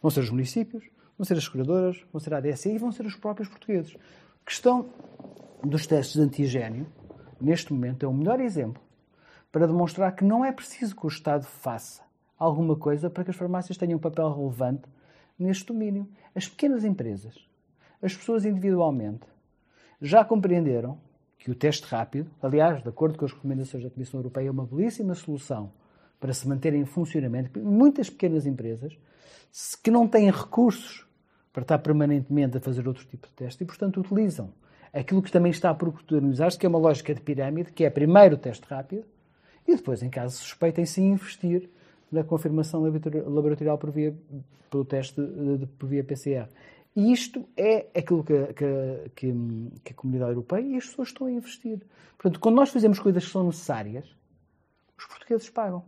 Vão ser os municípios, vão ser as seguradoras, vão ser a ADSE e vão ser os próprios portugueses. A questão dos testes de antigênio, neste momento, é o melhor exemplo para demonstrar que não é preciso que o Estado faça alguma coisa para que as farmácias tenham um papel relevante neste domínio. As pequenas empresas, as pessoas individualmente, já compreenderam que o teste rápido, aliás, de acordo com as recomendações da Comissão Europeia, é uma belíssima solução para se manter em funcionamento. Muitas pequenas empresas que não têm recursos para estar permanentemente a fazer outro tipo de teste e, portanto, utilizam aquilo que também está a protagonizar-se, que é uma lógica de pirâmide, que é primeiro o teste rápido e depois, em caso suspeitem, sim investir na confirmação laboratorial por via, pelo teste de, por via PCR. E isto é aquilo que, que, que, que, a comunidade europeia e as pessoas estão a investir. Portanto, quando nós fazemos coisas que são necessárias, os portugueses pagam.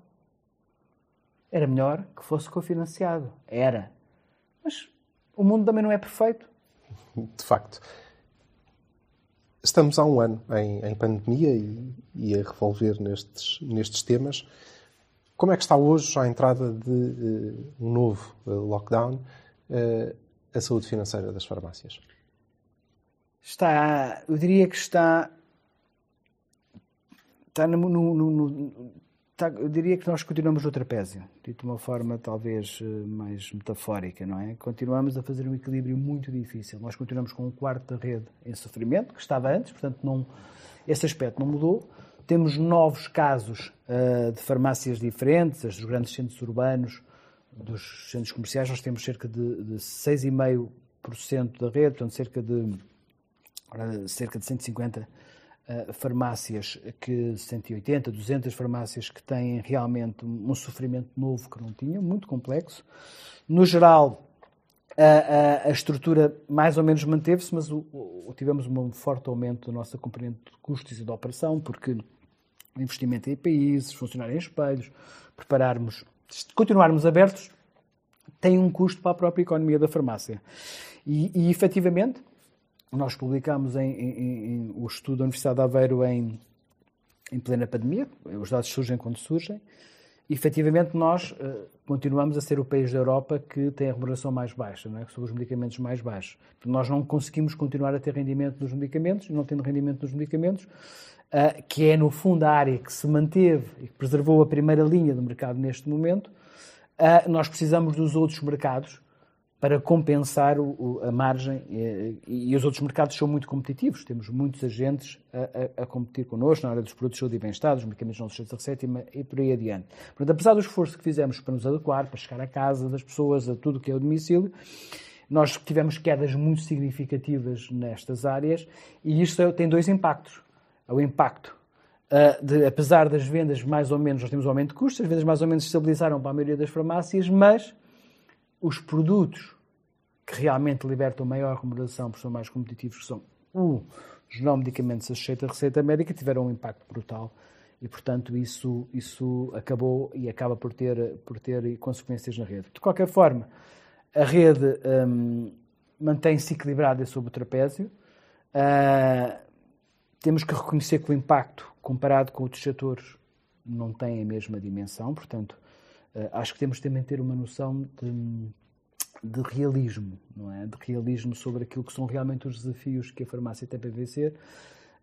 Era melhor que fosse cofinanciado. Era. Mas o mundo também não é perfeito. De facto. Estamos há um ano em, em pandemia e, e, a revolver nestes, nestes temas. Como é que está hoje, à entrada de uh, um novo uh, lockdown, uh, a saúde financeira das farmácias? Está, eu diria que está, está no, no, no, eu diria que nós continuamos no trapézio, dito de uma forma talvez mais metafórica, não é? Continuamos a fazer um equilíbrio muito difícil. Nós continuamos com um quarto da rede em sofrimento, que estava antes, portanto não, esse aspecto não mudou. Temos novos casos uh, de farmácias diferentes, as dos grandes centros urbanos, dos centros comerciais, nós temos cerca de, de 6,5% da rede, portanto, cerca de, cerca de 150 uh, farmácias, que 180, 200 farmácias que têm realmente um sofrimento novo que não tinham, muito complexo. No geral, a, a, a estrutura mais ou menos manteve-se, mas o, o, tivemos um forte aumento da nossa componente de custos e de operação, porque investimento em países, funcionar em espelhos, prepararmos continuarmos abertos, tem um custo para a própria economia da farmácia. E, e efetivamente, nós publicamos em, em, em, o estudo da Universidade de Aveiro em, plena pandemia, os dados surgem quando surgem, e efetivamente nós uh, continuamos a ser o país da Europa que tem a remuneração mais baixa, não é? são os medicamentos mais baixos. Nós não conseguimos continuar a ter rendimento nos medicamentos, e não tendo rendimento nos medicamentos, uh, que é, no fundo, a área que se manteve e que preservou a primeira linha do mercado neste momento, uh, nós precisamos dos outros mercados para compensar o, o, a margem e, e, os outros mercados são muito competitivos. Temos muitos agentes a, a, a competir connosco na área dos produtos de saúde e bem-estar, dos medicamentos não sujeitos a receita e por aí adiante. Portanto, apesar do esforço que fizemos para nos adequar, para chegar à casa das pessoas, a tudo que é o domicílio, nós tivemos quedas muito significativas nestas áreas e isto tem dois impactos o impacto. Uh, de, apesar das vendas mais ou menos, nós temos um aumento de custos, as vendas mais ou menos estabilizaram para a maioria das farmácias, mas os produtos que realmente libertam maior remuneração, porque são mais competitivos, que são os não medicamentos à receita médica, tiveram um impacto brutal e, portanto, isso, isso acabou e acaba por ter, por ter consequências na rede. De qualquer forma, a rede um, mantém-se equilibrada sobre o trapézio. Uh, temos que reconhecer que o impacto, comparado com outros setores, não tem a mesma dimensão, portanto, acho que temos também ter uma noção de, de realismo, não é? De realismo sobre aquilo que são realmente os desafios que a farmácia tem para vencer.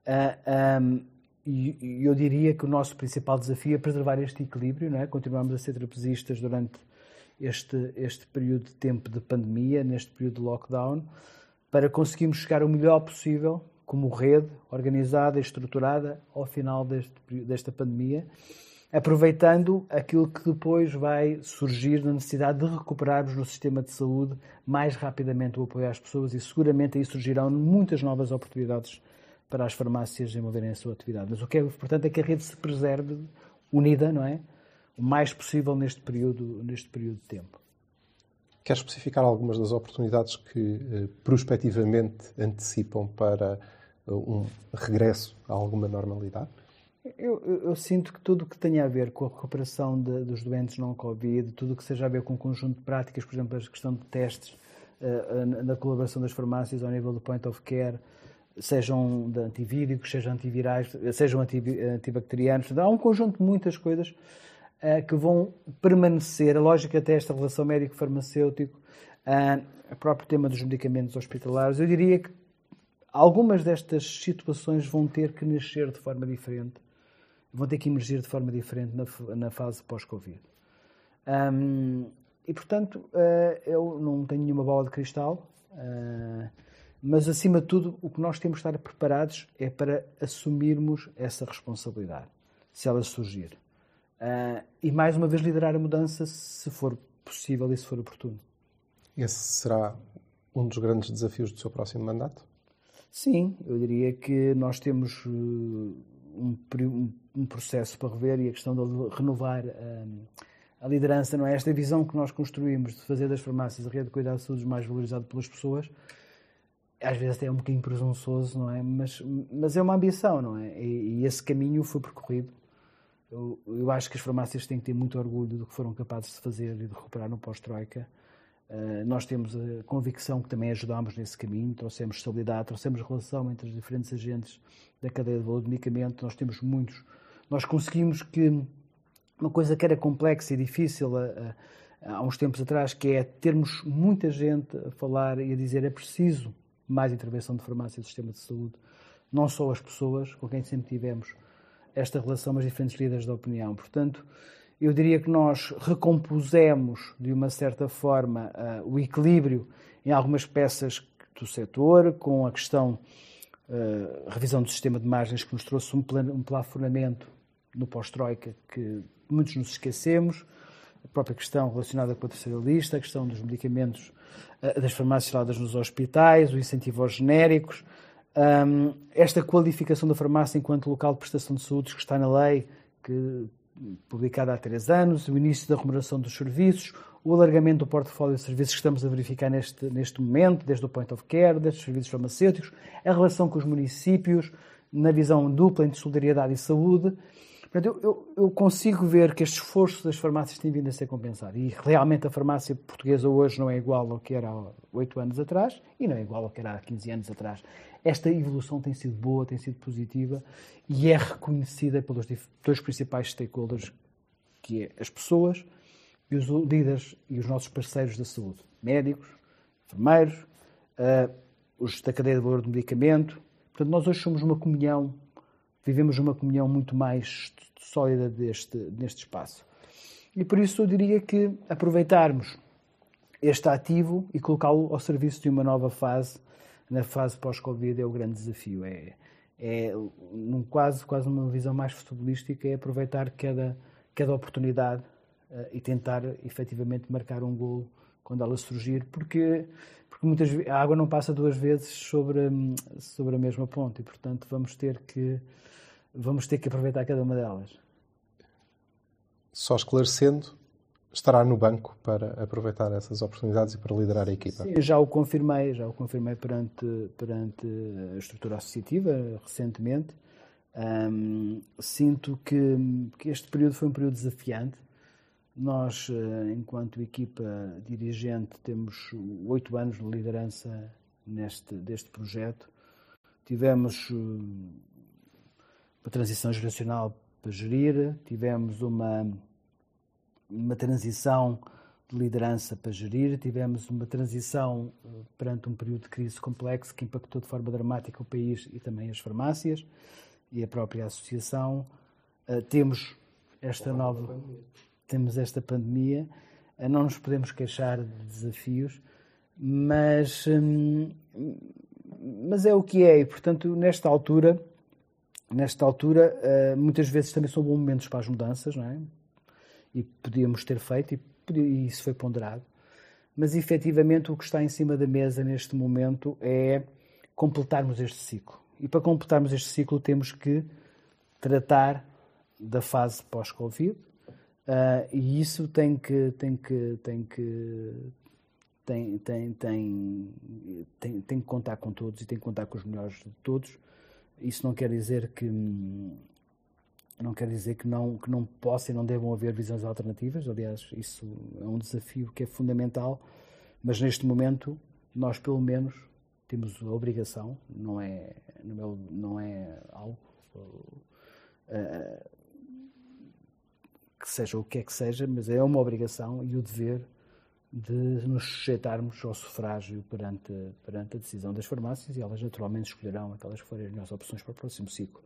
Uh, um, e eu diria que o nosso principal desafio é preservar este equilíbrio, não é? Continuamos a ser trapezistas durante este, este período de tempo de pandemia, neste período de lockdown, para conseguirmos chegar o melhor possível como rede organizada e estruturada ao final deste, desta pandemia aproveitando aquilo que depois vai surgir na necessidade de recuperarmos no sistema de saúde mais rapidamente o apoio às pessoas e seguramente aí surgirão muitas novas oportunidades para as farmácias desenvolverem a sua atividade. Mas o que é importante é que a rede se preserve unida, não é? O mais possível neste período, neste período de tempo. Quer especificar algumas das oportunidades que eh, prospectivamente antecipam para eh, um regresso a alguma normalidade? Eu, eu, eu, sinto que tudo o que tenha a ver com a recuperação de, dos doentes não Covid, tudo o que seja a ver com um conjunto de práticas, por exemplo, a questão de testes, uh, na colaboração das farmácias ao nível do point of care, sejam de antivíricos, sejam antivirais, sejam antibacterianos. Há um conjunto de muitas coisas uh, que vão permanecer. A lógica até esta relação médico-farmacêutico, uh, o próprio tema dos medicamentos hospitalares. Eu diria que algumas destas situações vão ter que nascer de forma diferente vão ter que emergir de forma diferente na, na fase pós-Covid. Um, e, portanto, uh, eu não tenho nenhuma bola de cristal, uh, mas, acima de tudo, o que nós temos de estar preparados é para assumirmos essa responsabilidade, se ela surgir. Uh, e, mais uma vez, liderar a mudança se for possível e se for oportuno. Esse será um dos grandes desafios do seu próximo mandato? Sim, eu diria que nós temos um, um, processo para rever e a questão de renovar um, a liderança, não é? Esta visão que nós construímos de fazer das farmácias a rede de cuidados de saúde mais valorizado pelas pessoas, às vezes até é um bocadinho presunçoso, não é? Mas, mas é uma ambição, não é? E, e esse caminho foi percorrido. Eu, eu, acho que as farmácias têm que ter muito orgulho do que foram capazes de fazer e de recuperar no pós-Troika. Uh, nós temos a convicção que também ajudámos nesse caminho, trouxemos estabilidade, trouxemos relação entre os diferentes agentes da cadeia de valor de medicamento. Nós temos muitos. Nós conseguimos que uma coisa que era complexa e difícil há, há uns tempos atrás, que é termos muita gente a falar e a dizer é preciso mais intervenção de farmácia do sistema de saúde. Não só as pessoas com quem sempre tivemos esta relação, mas diferentes líderes da opinião. Portanto, eu diria que nós recompusemos, de uma certa forma, uh, o equilíbrio em algumas peças do setor, com a questão uh, revisão do sistema de margens que nos trouxe um, plan, um plafonamento no pós-Troika que muitos nos esquecemos, a própria questão relacionada com a terceira lista, a questão dos medicamentos uh, das farmácias instaladas nos hospitais, o incentivo aos genéricos, esta qualificação da farmácia enquanto local de prestação de saúde que está na lei, que publicada há três anos, o início da remuneração dos serviços, o alargamento do portfólio de serviços que estamos a verificar neste, neste momento, desde o point of care, desde os serviços farmacêuticos, a relação com os municípios, na visão dupla entre solidariedade e saúde. Portanto, eu, eu, eu, consigo ver que este esforço das farmácias tem vindo a ser compensado. E realmente a farmácia portuguesa hoje não é igual ao que era há oito anos atrás e não é igual ao que era há 15 anos atrás. Esta evolução tem sido boa, tem sido positiva e é reconhecida pelos dois principais stakeholders, que é as pessoas e os líderes e os nossos parceiros da saúde, médicos, enfermeiros, uh, os da cadeia de valor do medicamento. Portanto, nós hoje somos uma comunhão, vivemos uma comunhão muito mais sólida deste, neste espaço. E por isso eu diria que aproveitarmos este ativo e colocá-lo ao serviço de uma nova fase, na fase pós-Covid, é o grande desafio. É, é num quase, quase uma visão mais futebolística, é aproveitar cada, cada oportunidade uh, e tentar efetivamente marcar um gol quando ela surgir, porque, porque muitas a água não passa duas vezes sobre, sobre a mesma ponte e, portanto, vamos ter que vamos ter que aproveitar cada uma delas. Só esclarecendo, estará no banco para aproveitar essas oportunidades e para liderar a equipa? Sim, já o confirmei, já o confirmei perante, perante a estrutura associativa recentemente. Um, sinto que, que este período foi um período desafiante. Nós, eh, enquanto equipa dirigente, temos oito anos de liderança neste, deste projeto. Tivemos eh, uma transição geracional para gerir, tivemos uma uma transição de liderança para gerir, tivemos uma transição eh, perante um período de crise complexo que impactou de forma dramática o país e também as farmácias e a própria associação. Eh, temos esta nova, temos esta pandemia, eh, não nos podemos queixar de desafios, mas, hum, mas é o que é. E, portanto, nesta altura nesta altura, uh, muitas vezes também são bons momentos para as mudanças, não é? E podíamos ter feito, e, e isso foi ponderado. Mas efetivamente o que está em cima da mesa neste momento é completarmos este ciclo. E para completarmos este ciclo temos que tratar da fase pós-Covid, uh, e isso tem que, tem que, tem que, tem, tem, tem, tem, tem que contar com todos e tem que contar com os melhores de todos. Isso não quer dizer que não quer dizer que não que não possa e não devam haver visões alternativas. Aliás, isso é um desafio que é fundamental. Mas neste momento nós pelo menos temos a obrigação, não é não é, não é algo uh, que seja o que é que seja, mas é uma obrigação e o dever de nos sujeitarmos ao sufrágio perante, perante a decisão das farmácias e elas naturalmente escolherão aquelas que forem as melhores opções para o próximo ciclo.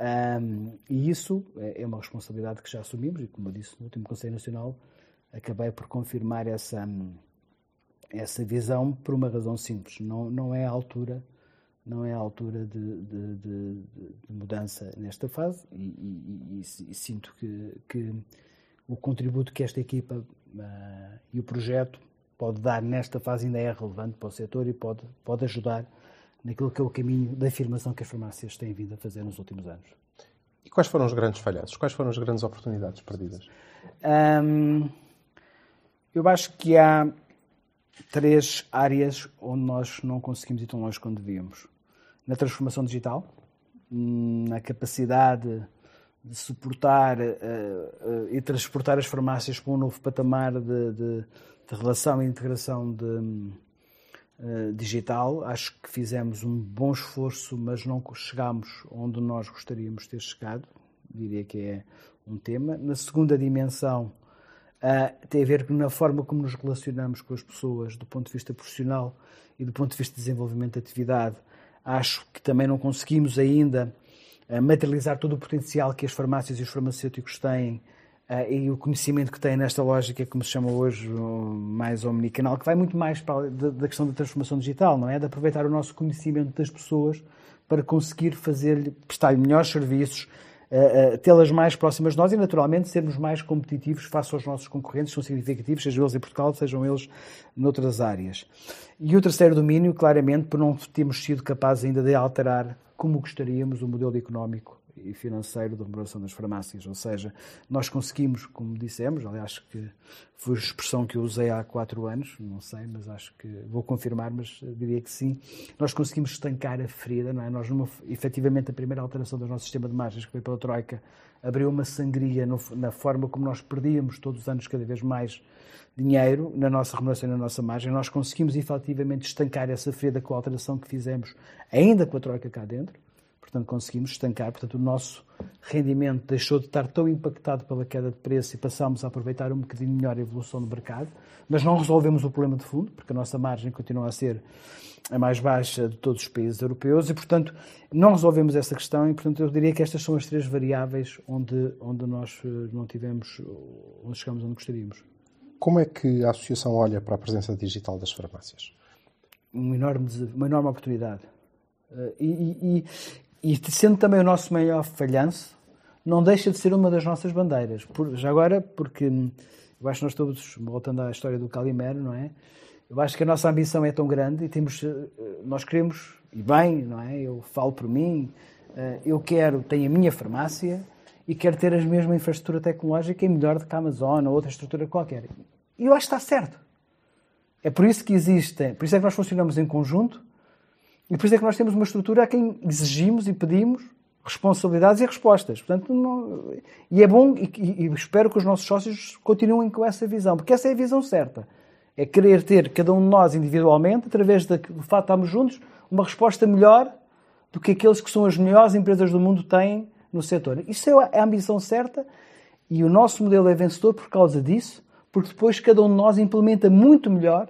Um, e isso é, é uma responsabilidade que já assumimos e, como eu disse no último Conselho Nacional, acabei por confirmar essa, essa visão por uma razão simples. Não, não é a altura não é a altura de, de, de, de mudança nesta fase e, e, e, e sinto que, que, o contributo que esta equipa e o projeto pode dar nesta fase ainda é relevante para o setor e pode, pode ajudar naquilo que é o caminho da afirmação que as farmácias têm vindo a fazer nos últimos anos. E quais foram os grandes falhaços? Quais foram as grandes oportunidades perdidas? Eu acho que há três áreas onde nós não conseguimos ir tão longe quanto devíamos na transformação digital, na capacidade de suportar uh, uh, e transportar as farmácias para um novo patamar de, de, de relação e integração de, uh, digital. Acho que fizemos um bom esforço, mas não chegámos onde nós gostaríamos de ter chegado. Diria que é um tema. Na segunda dimensão, tem a ver com na forma como nos relacionamos com as pessoas, do ponto de vista profissional e do ponto de vista de desenvolvimento de atividade Acho que também não conseguimos ainda materializar todo o potencial que as farmácias e os farmacêuticos têm uh, e o conhecimento que têm nesta lógica, como se chama hoje, mais omnicanal, que vai muito mais para, da, questão da transformação digital, não é? De aproveitar o nosso conhecimento das pessoas para conseguir fazer prestar-lhe melhores serviços, uh, uh, tê-las mais próximas de nós e, naturalmente, sermos mais competitivos face aos nossos concorrentes, que são significativos, sejam eles em Portugal, sejam eles noutras áreas. E o terceiro domínio, claramente, por não termos sido capazes ainda de alterar como gostaríamos o modelo económico e financeiro da remuneração das farmácias. Ou seja, nós conseguimos, como dissemos, aliás, que foi a expressão que eu usei há quatro anos, não sei, mas acho que vou confirmar, mas diria que sim, nós conseguimos estancar a ferida, não é? Nós, numa, efetivamente, a primeira alteração do nosso sistema de margens, que foi pela Troika, abriu uma sangria no, na forma como nós perdíamos todos os anos cada vez mais dinheiro na nossa remuneração e na nossa margem. Nós conseguimos efetivamente estancar essa ferida com a alteração que fizemos, ainda com a Troika cá dentro portanto conseguimos estancar, portanto o nosso rendimento deixou de estar tão impactado pela queda de preço e passámos a aproveitar um bocadinho melhor a evolução do mercado, mas não resolvemos o problema de fundo, porque a nossa margem continua a ser a mais baixa de todos os países europeus e, portanto, não resolvemos essa questão e, portanto, eu diria que estas são as três variáveis onde, onde nós eh, não tivemos, onde chegamos onde gostaríamos. Como é que a Associação olha para a presença digital das farmácias? Um enorme, uma enorme oportunidade. Eh, e, e, e sendo também o nosso maior falhanço, não deixa de ser uma das nossas bandeiras. Por, já agora, porque eu acho que nós todos, voltando à história do Calimero, não é? Eu acho que a nossa ambição é tão grande e temos, eh, nós queremos, e bem, não é? Eu falo por mim, eh, eu quero, tenho a minha farmácia e quero ter a mesma infraestrutura tecnológica e melhor do que a Amazon ou outra estrutura qualquer. E eu acho que está certo. É por isso que existe, por isso é que nós funcionamos em conjunto e por isso é que nós temos uma estrutura a quem exigimos e pedimos responsabilidades e respostas. Portanto, não... E é bom e, e, espero que os nossos sócios continuem com essa visão, porque essa é a visão certa. É querer ter, cada um de nós individualmente, através do fato de estarmos juntos, uma resposta melhor do que aqueles que são as melhores empresas do mundo têm no setor. Isso é a ambição certa e o nosso modelo é vencedor por causa disso, porque depois cada um de nós implementa muito melhor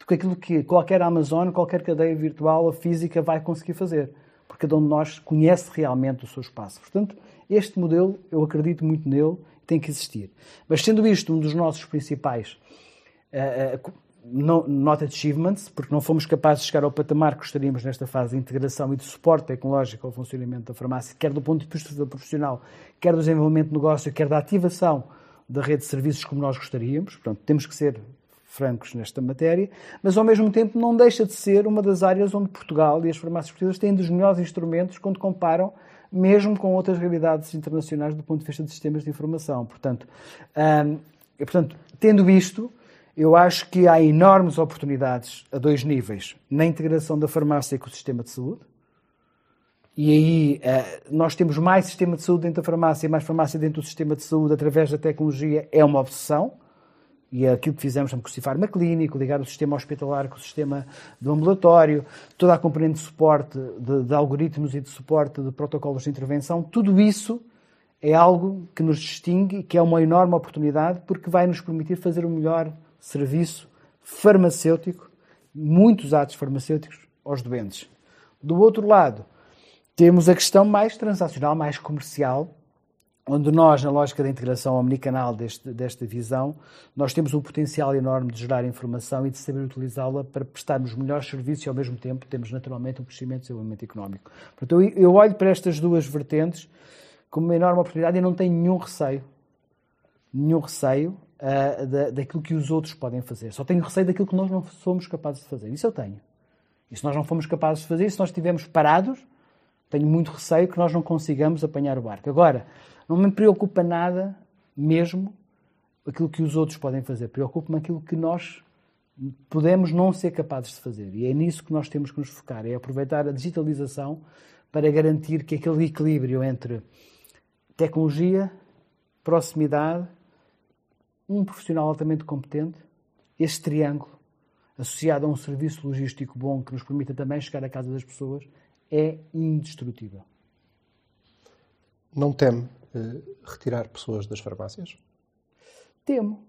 do que aquilo que qualquer Amazon, qualquer cadeia virtual ou física vai conseguir fazer. Porque cada um de nós conhece realmente o seu espaço. Portanto, este modelo, eu acredito muito nele, tem que existir. Mas sendo isto um dos nossos principais, uh, uh, not achievements, porque não fomos capazes de chegar ao patamar que gostaríamos nesta fase de integração e de suporte tecnológico ao funcionamento da farmácia, quer do ponto de vista profissional, quer do desenvolvimento de negócio, quer da ativação da rede de serviços como nós gostaríamos. Portanto, temos que ser francos nesta matéria, mas ao mesmo tempo não deixa de ser uma das áreas onde Portugal e as farmácias portuguesas têm dos melhores instrumentos quando comparam mesmo com outras realidades internacionais do ponto de vista de sistemas de informação. Portanto, hum, portanto tendo isto, eu acho que há enormes oportunidades a dois níveis. Na integração da farmácia com o sistema de saúde. E aí eh, nós temos mais sistema de saúde dentro da farmácia e mais farmácia dentro do sistema de saúde através da tecnologia. É uma obsessão. E é aquilo que fizemos com o Cifarma Clínico, ligar o sistema hospitalar com o sistema do ambulatório, toda a componente de suporte de, de algoritmos e de suporte de protocolos de intervenção, tudo isso é algo que nos distingue e que é uma enorme oportunidade porque vai nos permitir fazer o melhor serviço farmacêutico, muitos atos farmacêuticos aos doentes. Do outro lado, temos a questão mais transacional, mais comercial, onde nós, na lógica da integração omnicanal deste, desta visão, nós temos um potencial enorme de gerar informação e de saber utilizá-la para prestarmos melhores serviços e, ao mesmo tempo, temos naturalmente um crescimento e desenvolvimento económico. Portanto, eu, eu olho para estas duas vertentes como uma enorme oportunidade e não tenho nenhum receio, nenhum receio uh, da, daquilo que os outros podem fazer. Só tenho receio daquilo que nós não somos capazes de fazer. Isso eu tenho. E se nós não fomos capazes de fazer, se nós estivermos parados, tenho muito receio que nós não consigamos apanhar o barco. Agora, não me preocupa nada, mesmo, aquilo que os outros podem fazer. Preocupa-me aquilo que nós podemos não ser capazes de fazer. E é nisso que nós temos que nos focar, é aproveitar a digitalização para garantir que aquele equilíbrio entre tecnologia, proximidade, um profissional altamente competente, este triângulo, associado a um serviço logístico bom que nos permita também chegar à casa das pessoas, é indestrutível. Não teme retirar pessoas das farmácias? Temo.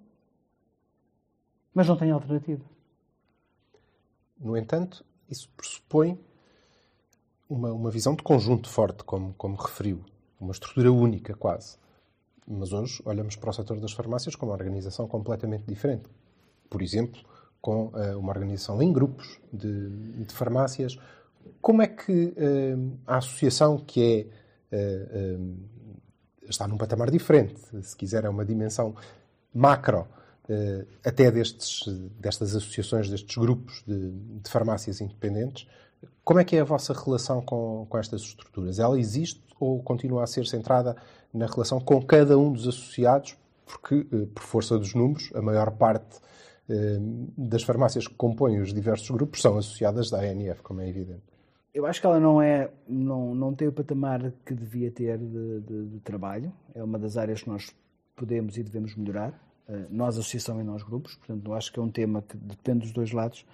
Mas não tenho alternativa. No entanto, isso pressupõe uma, uma visão de conjunto forte, como, como referiu. Uma estrutura única, quase. Mas hoje olhamos para o setor das farmácias com uma organização completamente diferente. Por exemplo, com uh, uma organização em grupos de, de farmácias, como é que uh, a associação, que é, uh, está num patamar diferente, se quiser, é uma dimensão macro, uh, até destes, destas associações, destes grupos de, de, farmácias independentes, como é que é a vossa relação com, com estas estruturas? Ela existe ou continua a ser centrada na relação com cada um dos associados? Porque, por força dos números, a maior parte das farmácias que compõem os diversos grupos são associadas da ANF, como é evidente eu acho que ela não é não, não tem o patamar que devia ter de, de, de trabalho. É uma das áreas que nós podemos e devemos melhorar. Uh, nós, associação e nós, grupos. Portanto, eu acho que é um tema que depende dos dois lados.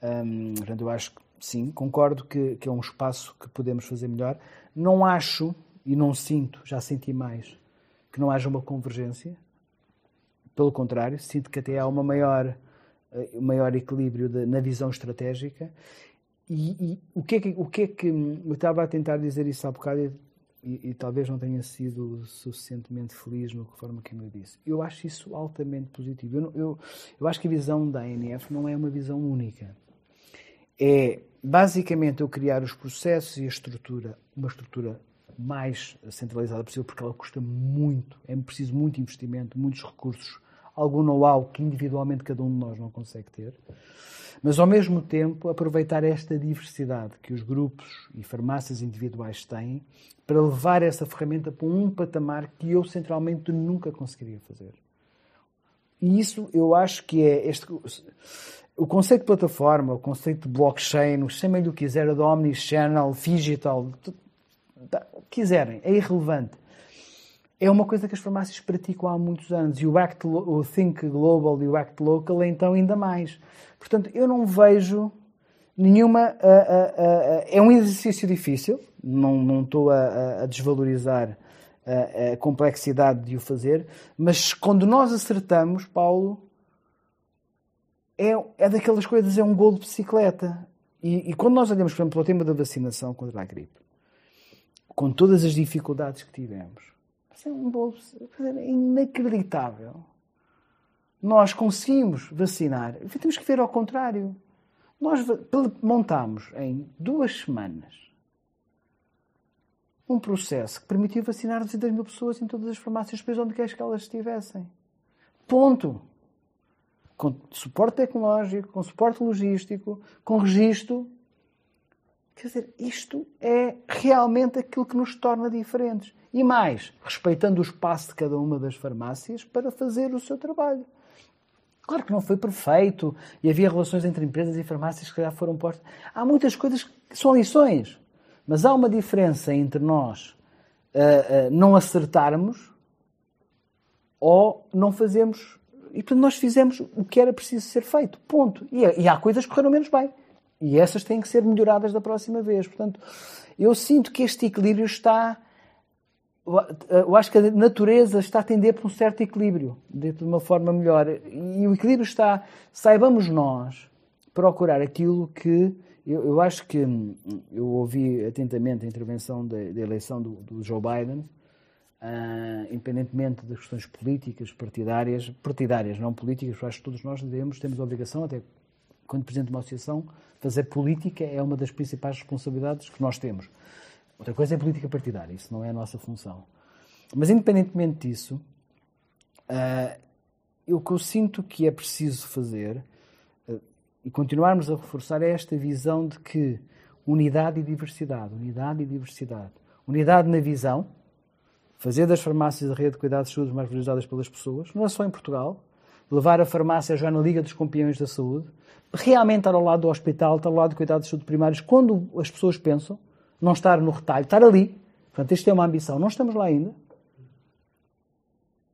Um, portanto, eu acho que sim, concordo que, que é um espaço que podemos fazer melhor. Não acho e não sinto, já senti mais, que não haja uma convergência. Pelo contrário, sinto que até há uma maior, uh, maior equilíbrio de, na visão estratégica e, o, que é que, o que é que. Eu estava a tentar dizer isso há bocado e, e, talvez não tenha sido suficientemente feliz na forma como eu disse. Eu acho isso altamente positivo. Eu, eu, eu acho que a visão da ANF não é uma visão única. É basicamente eu criar os processos e a estrutura, uma estrutura mais centralizada possível, porque ela custa muito, é preciso muito investimento, muitos recursos, algum know-how que individualmente cada um de nós não consegue ter mas ao mesmo tempo aproveitar esta diversidade que os grupos e farmácias individuais têm para levar essa ferramenta para um patamar que eu centralmente nunca conseguiria fazer. E isso eu acho que é este o conceito de plataforma, o conceito de blockchain, chamem-lhe o que quiser, de omnichannel, digital, quiserem, é irrelevante. É uma coisa que as farmácias praticam há muitos anos e o, act, o Think Global e o Act Local então ainda mais. Portanto, eu não vejo nenhuma. É um exercício difícil, não, não estou a, desvalorizar a, a complexidade de o fazer, mas quando nós acertamos, Paulo, é, é daquelas coisas, é um gol de bicicleta. E, e quando nós olhamos, por exemplo, para o tema da vacinação contra a gripe, com todas as dificuldades que tivemos, é um bolo é inacreditável nós conseguimos vacinar, temos que ver ao contrário. Nós montamos em duas semanas um processo que permitiu vacinar 200 mil pessoas em todas as farmácias do onde quer que elas estivessem. Ponto. Com suporte tecnológico, com suporte logístico, com registro. Quer dizer, isto é realmente aquilo que nos torna diferentes. E mais, respeitando o espaço de cada uma das farmácias para fazer o seu trabalho. Claro que não foi perfeito e havia relações entre empresas e farmácias que já foram postas. Há muitas coisas que são lições, mas há uma diferença entre nós uh, uh, não acertarmos ou não fazermos. E portanto nós fizemos o que era preciso ser feito. Ponto. E, e há coisas que correram menos bem. E essas têm que ser melhoradas da próxima vez. Portanto, eu sinto que este equilíbrio está eu acho que a natureza está a tender para um certo equilíbrio, de uma forma melhor. E o equilíbrio está, saibamos nós, procurar aquilo que. Eu, eu acho que eu ouvi atentamente a intervenção da, da eleição do, do, Joe Biden, uh, independentemente das questões políticas, partidárias, partidárias, não políticas, eu acho que todos nós devemos, temos a obrigação, até quando presidente de uma associação, fazer política é uma das principais responsabilidades que nós temos. Outra coisa é política partidária, isso não é a nossa função. Mas, independentemente disso, uh, o que eu sinto que é preciso fazer uh, e continuarmos a reforçar é esta visão de que unidade e diversidade, unidade e diversidade. Unidade na visão, fazer das farmácias a rede de cuidados de saúde mais valorizadas pelas pessoas, não é só em Portugal, levar a farmácia já na Liga dos Campeões da Saúde, realmente estar ao lado do hospital, estar ao lado de cuidados de saúde primários, quando as pessoas pensam, não estar no retalho, estar ali. Portanto, isto é uma ambição. Não estamos lá ainda.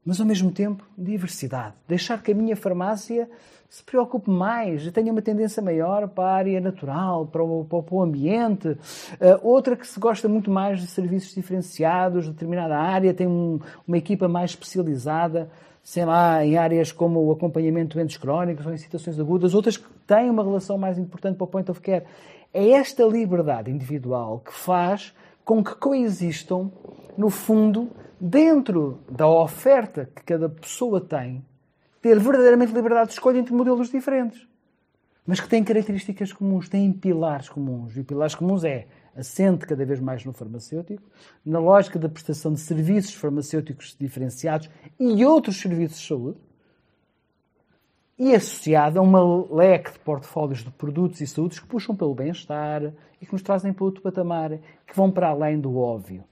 Mas, ao mesmo tempo, diversidade. Deixar que a minha farmácia se preocupe mais, tenha uma tendência maior para a área natural, para o, para o ambiente. Uh, outra que se gosta muito mais de serviços diferenciados, de determinada área, tem um, uma equipa mais especializada, sei lá, em áreas como o acompanhamento de doentes crónicos ou em situações agudas. Outras que têm uma relação mais importante para o point of care. É esta liberdade individual que faz com que coexistam, no fundo, dentro da oferta que cada pessoa tem, ter verdadeiramente liberdade de escolha entre modelos diferentes. Mas que têm características comuns, têm pilares comuns. E pilares comuns é assente cada vez mais no farmacêutico, na lógica da prestação de serviços farmacêuticos diferenciados e outros serviços de saúde, e associada a uma leque de portfólios de produtos e saúdes que puxam pelo bem-estar e que nos trazem para outro patamar, que vão para além do óbvio.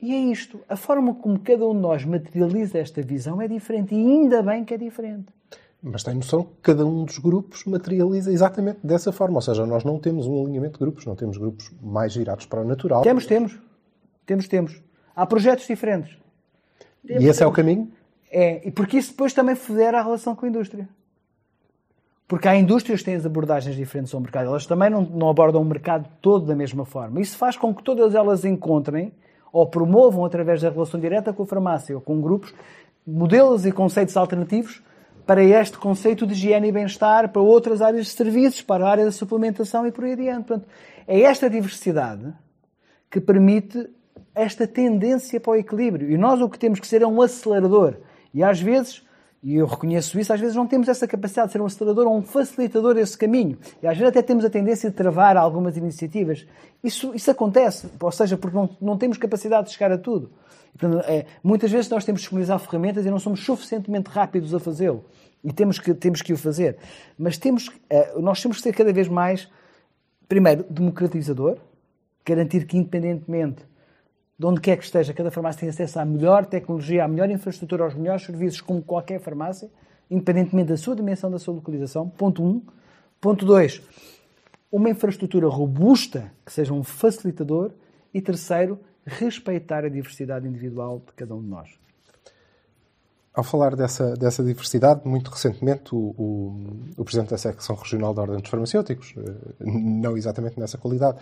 E é isto. A forma como cada um de nós materializa esta visão é diferente e ainda bem que é diferente. Mas tem noção que cada um dos grupos materializa exatamente dessa forma. Ou seja, nós não temos um alinhamento de grupos, não temos grupos mais virados para o natural. Temos, temos. Temos, temos. Há projetos diferentes. E esse é o caminho? É, e porque isso depois também federa a relação com a indústria. Porque há indústrias que têm abordagens diferentes ao mercado. Elas também não, não abordam o mercado todo da mesma forma. Isso faz com que todas elas encontrem ou promovam, através da relação direta com a farmácia ou com grupos, modelos e conceitos alternativos para este conceito de higiene e bem-estar, para outras áreas de serviços, para a área da suplementação e por aí adiante. Portanto, é esta diversidade que permite esta tendência para o equilíbrio. E nós o que temos que ser é um acelerador. E às vezes e eu reconheço isso, às vezes não temos essa capacidade de ser um acelerador ou um facilitador desse caminho. E às vezes até temos a tendência de travar algumas iniciativas. Isso, isso acontece, ou seja, porque não, não temos capacidade de chegar a tudo. Portanto, é, muitas vezes nós temos que disponibilizar ferramentas e não somos suficientemente rápidos a fazê-lo. E temos que, temos que o fazer. Mas temos, é, nós temos que ser cada vez mais, primeiro, democratizador, garantir que independentemente de onde quer que esteja, cada farmácia tem acesso à melhor tecnologia, à melhor infraestrutura, aos melhores serviços, como qualquer farmácia, independentemente da sua dimensão, da sua localização. Ponto 1. Um. Ponto 2. Uma infraestrutura robusta, que seja um facilitador. E terceiro, respeitar a diversidade individual de cada um de nós. Ao falar dessa, dessa diversidade, muito recentemente o, o, o, Presidente da Secção Regional da Ordem dos Farmacêuticos, eh, não exatamente nessa qualidade,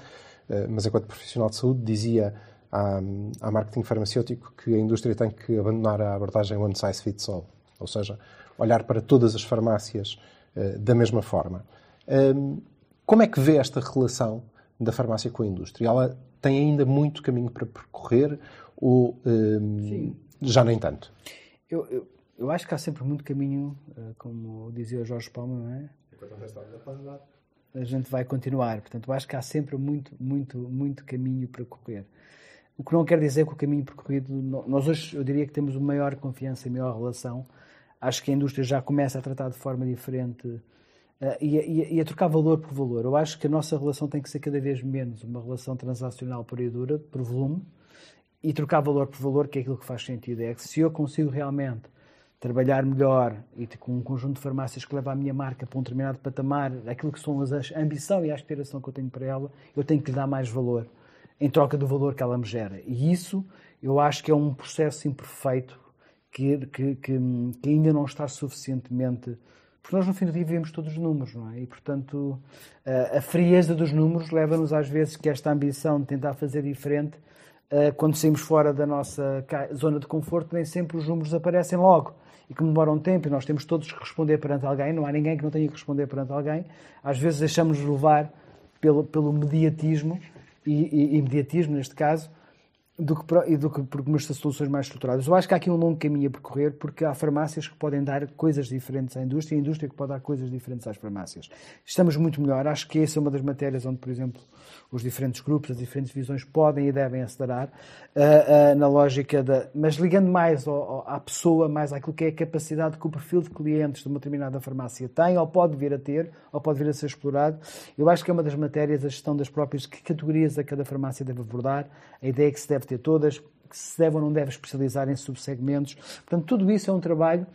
eh, mas enquanto profissional de saúde, dizia à, à marketing farmacêutico que a indústria tem que abandonar a abordagem one size fits all, ou seja, olhar para todas as farmácias uh, da mesma forma. Um, como é que vê esta relação da farmácia com a indústria? Ela tem ainda muito caminho para percorrer ou um, já nem tanto? Eu, eu, eu acho que há sempre muito caminho, uh, como dizia o Jorge Palma, não é? A gente vai continuar. Portanto, eu acho que há sempre muito, muito, muito caminho para correr. O que não quer dizer que o caminho percorrido. Nós hoje, eu diria que temos uma maior confiança e maior relação. Acho que a indústria já começa a tratar de forma diferente uh, e, e, e, a trocar valor por valor. Eu acho que a nossa relação tem que ser cada vez menos uma relação transacional pura e dura, por volume, e trocar valor por valor, que é aquilo que faz sentido. É que se eu consigo realmente trabalhar melhor e com um conjunto de farmácias que leva a minha marca para um determinado patamar, aquilo que são a ambição e a aspiração que eu tenho para ela, eu tenho que lhe dar mais valor em troca do valor que ela me gera. E isso eu acho que é um processo imperfeito que, que, que, que ainda não está suficientemente. Porque nós, no fim do dia, vivemos todos os números, não é? E, portanto, a, a frieza dos números leva-nos, às vezes, que esta ambição de tentar fazer diferente, quando saímos fora da nossa zona de conforto, nem sempre os números aparecem logo e que demoram tempo e nós temos todos que responder perante alguém, não há ninguém que não tenha que responder perante alguém. Às vezes deixamos-nos levar pelo, pelo mediatismo e, e, imediatismo, neste caso, do que, e do que por umas soluções mais estruturadas. Eu acho que há aqui um longo caminho a percorrer, porque há farmácias que podem dar coisas diferentes à indústria e a indústria que pode dar coisas diferentes às farmácias. Estamos muito melhor. Acho que essa é uma das matérias onde, por exemplo, os diferentes grupos, as diferentes visões podem e devem acelerar uh, uh, na lógica da. Mas ligando mais ao, ao, à pessoa, mais àquilo que é a capacidade que o perfil de clientes de uma determinada farmácia tem, ou pode vir a ter, ou pode vir a ser explorado. Eu acho que é uma das matérias a gestão das próprias que categorias a cada farmácia deve abordar, a ideia é que se deve ter todas, que se deve ou não deve especializar em subsegmentos. Portanto, tudo isso é um trabalho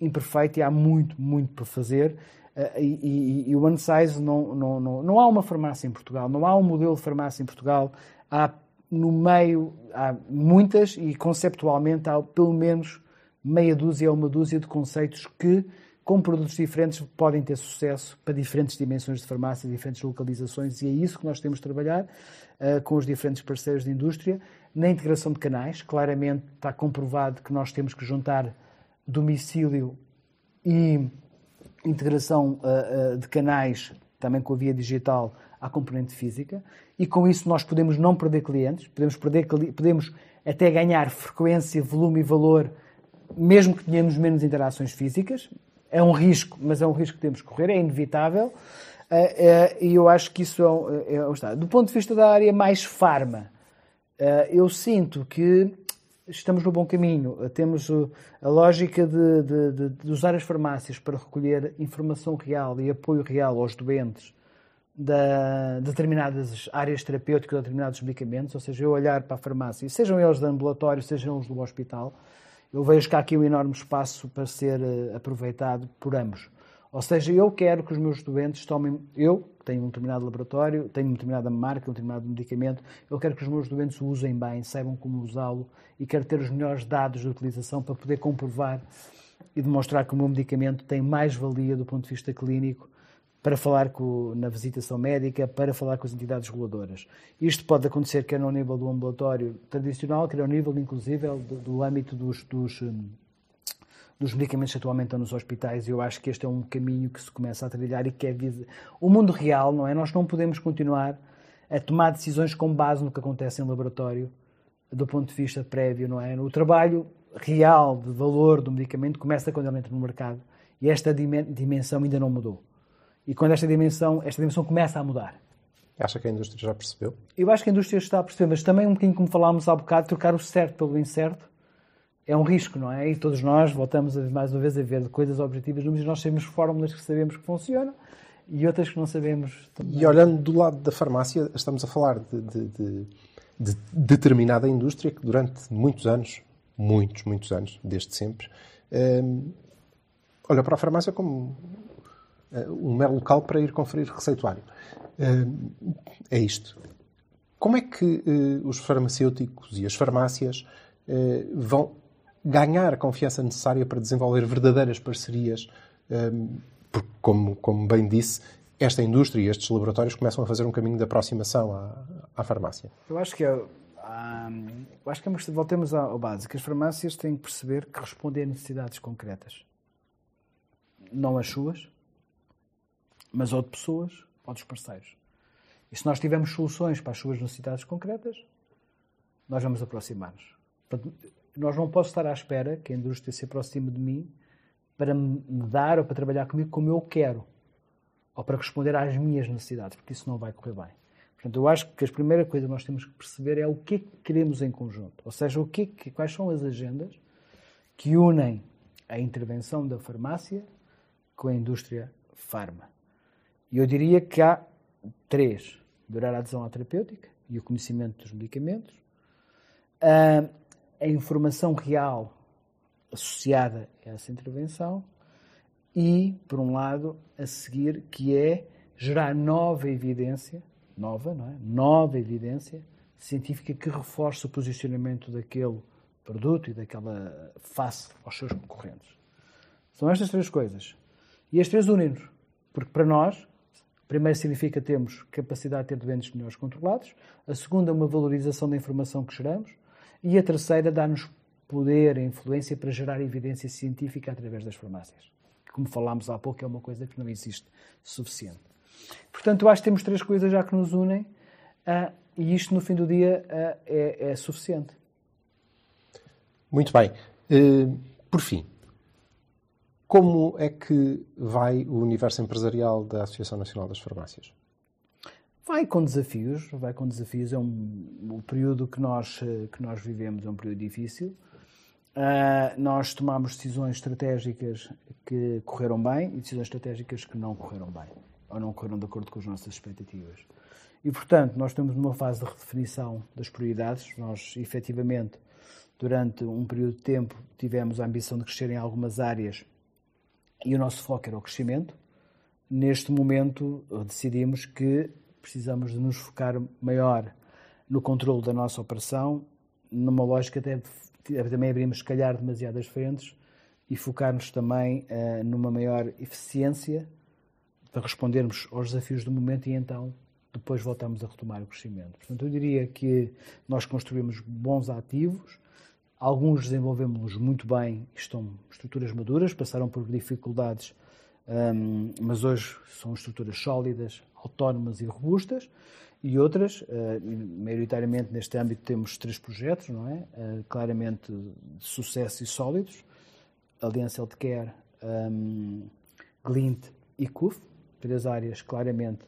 imperfeito e há muito, muito para fazer. Eh, e, e, e, o one size não, não, não, não há uma farmácia em Portugal, não há um modelo de farmácia em Portugal. Há no meio, há muitas e conceptualmente há pelo menos meia dúzia ou uma dúzia de conceitos que, com produtos diferentes, podem ter sucesso para diferentes dimensões de farmácia, diferentes localizações, e é isso que nós temos de trabalhar uh, com os diferentes parceiros de indústria. Na integração de canais, claramente está comprovado que nós temos que juntar domicílio e integração uh, uh, de canais, também com a via digital, à componente física, e com isso nós podemos não perder clientes, podemos, perder, podemos até ganhar frequência, volume e valor, mesmo que tenhamos menos interações físicas. É um risco, mas é um risco que temos que correr, é inevitável. Uh, e eu acho que isso é, é, é, Do ponto de vista da área mais farma, eu sinto que estamos no bom caminho. Temos a lógica de, de, de, usar as farmácias para recolher informação real e apoio real aos doentes de determinadas áreas terapêuticas, de determinados medicamentos, ou seja, eu olhar para a farmácia, sejam eles de ambulatório, sejam eles do hospital, eu vejo que há aqui um enorme espaço para ser eh, aproveitado por ambos. Ou seja, eu quero que os meus doentes tomem. Eu tenho um determinado laboratório, tenho uma determinada marca, um determinado medicamento, eu quero que os meus doentes o usem bem, saibam como usá-lo e quero ter os melhores dados de utilização para poder comprovar e demonstrar que o meu medicamento tem mais valia do ponto de vista clínico para falar com, na visitação médica, para falar com as entidades reguladoras. Isto pode acontecer quer no nível do ambulatório tradicional, quer ao nível, inclusive, do, do âmbito dos, dos hum, dos medicamentos que atualmente estão nos hospitais e eu acho que este é um caminho que se começa a trilhar e que é o mundo real, não é? Nós não podemos continuar a tomar decisões com base no que acontece em laboratório do ponto de vista prévio, não é? O trabalho real de valor do medicamento começa quando ele entra no mercado e esta dimensão ainda não mudou. E quando esta dimensão, esta dimensão começa a mudar. Acha que a indústria já percebeu? Eu acho que a indústria está a perceber, mas também um bocadinho como falámos há bocado, trocar o certo pelo incerto é um risco, não é? E todos nós voltamos mais uma vez a ver coisas objetivas, números, nós temos fórmulas que sabemos que funcionam e outras que não sabemos. Também. E olhando do lado da farmácia, estamos a falar de, de, de, de, determinada indústria que durante muitos anos, muitos, muitos anos, desde sempre, hum, olha para a farmácia como um mero local para ir conferir receituário. Hum, é isto. Como é que uh, os farmacêuticos e as farmácias vão ganhar a confiança necessária para desenvolver verdadeiras parcerias, porque, como, como bem disse, esta indústria e estes laboratórios começam a fazer um caminho de aproximação à, à farmácia. Eu acho que é, hum, eu acho que é, voltemos ao básico. As farmácias têm que perceber que respondem a necessidades concretas. Não as suas, mas ou de pessoas ou dos parceiros. E se nós tivermos soluções para as suas necessidades concretas, nós vamos aproximar-nos. nós não posso estar à espera que a indústria se aproxime de mim para me dar ou para trabalhar comigo como eu quero, ou para responder às minhas necessidades, porque isso não vai correr bem. Portanto, eu acho que a primeira coisa que nós temos que perceber é o que é que queremos em conjunto, ou seja, o que, é quais são as agendas que unem a intervenção da farmácia com a indústria farma. Eu diria que há três: durar a adesão à terapêutica e o conhecimento dos medicamentos, a, a informação real associada a essa intervenção e, por um lado, a seguir, que é gerar nova evidência, nova, não é? Nova evidência científica que reforce o posicionamento daquele produto e daquela face aos seus concorrentes. São estas três coisas. E as três unem-nos. Porque para nós, primeiro significa termos capacidade de ter doentes melhores controlados, a segunda, uma valorização da informação que geramos, e a terceira, dá-nos poder e influência para gerar evidência científica através das farmácias. Como falámos há pouco, é uma coisa que não existe suficiente. Portanto, acho que temos três coisas já que nos unem uh, e isto, no fim do dia, uh, é, é, suficiente. Muito bem. Uh, por fim, como é que vai o universo empresarial da Associação Nacional das Farmácias? Vai com desafios, vai com desafios. É um, o período que nós, que nós vivemos é um período difícil. Uh, nós tomamos decisões estratégicas que correram bem e decisões estratégicas que não correram bem ou não correram de acordo com as nossas expectativas. E, portanto, nós estamos numa fase de redefinição das prioridades. Nós, efetivamente, durante um período de tempo, tivemos a ambição de crescer em algumas áreas e o nosso foco era o crescimento. Neste momento, decidimos que precisamos de nos focar maior no controle da nossa operação, numa lógica até também abrimos, se calhar, demasiadas frentes e focarmos também uh, numa maior eficiência para respondermos aos desafios do momento e então depois voltamos a retomar o crescimento. Portanto, eu diria que nós construímos bons ativos, alguns desenvolvemos muito bem, estão estruturas maduras, passaram por dificuldades, um, mas hoje são estruturas sólidas, autónomas e robustas. E outras, uh, maioritariamente neste âmbito temos três projetos, não é? Uh, claramente de sucesso e sólidos, Aliança Healthcare, um, Glint e CUF, três áreas claramente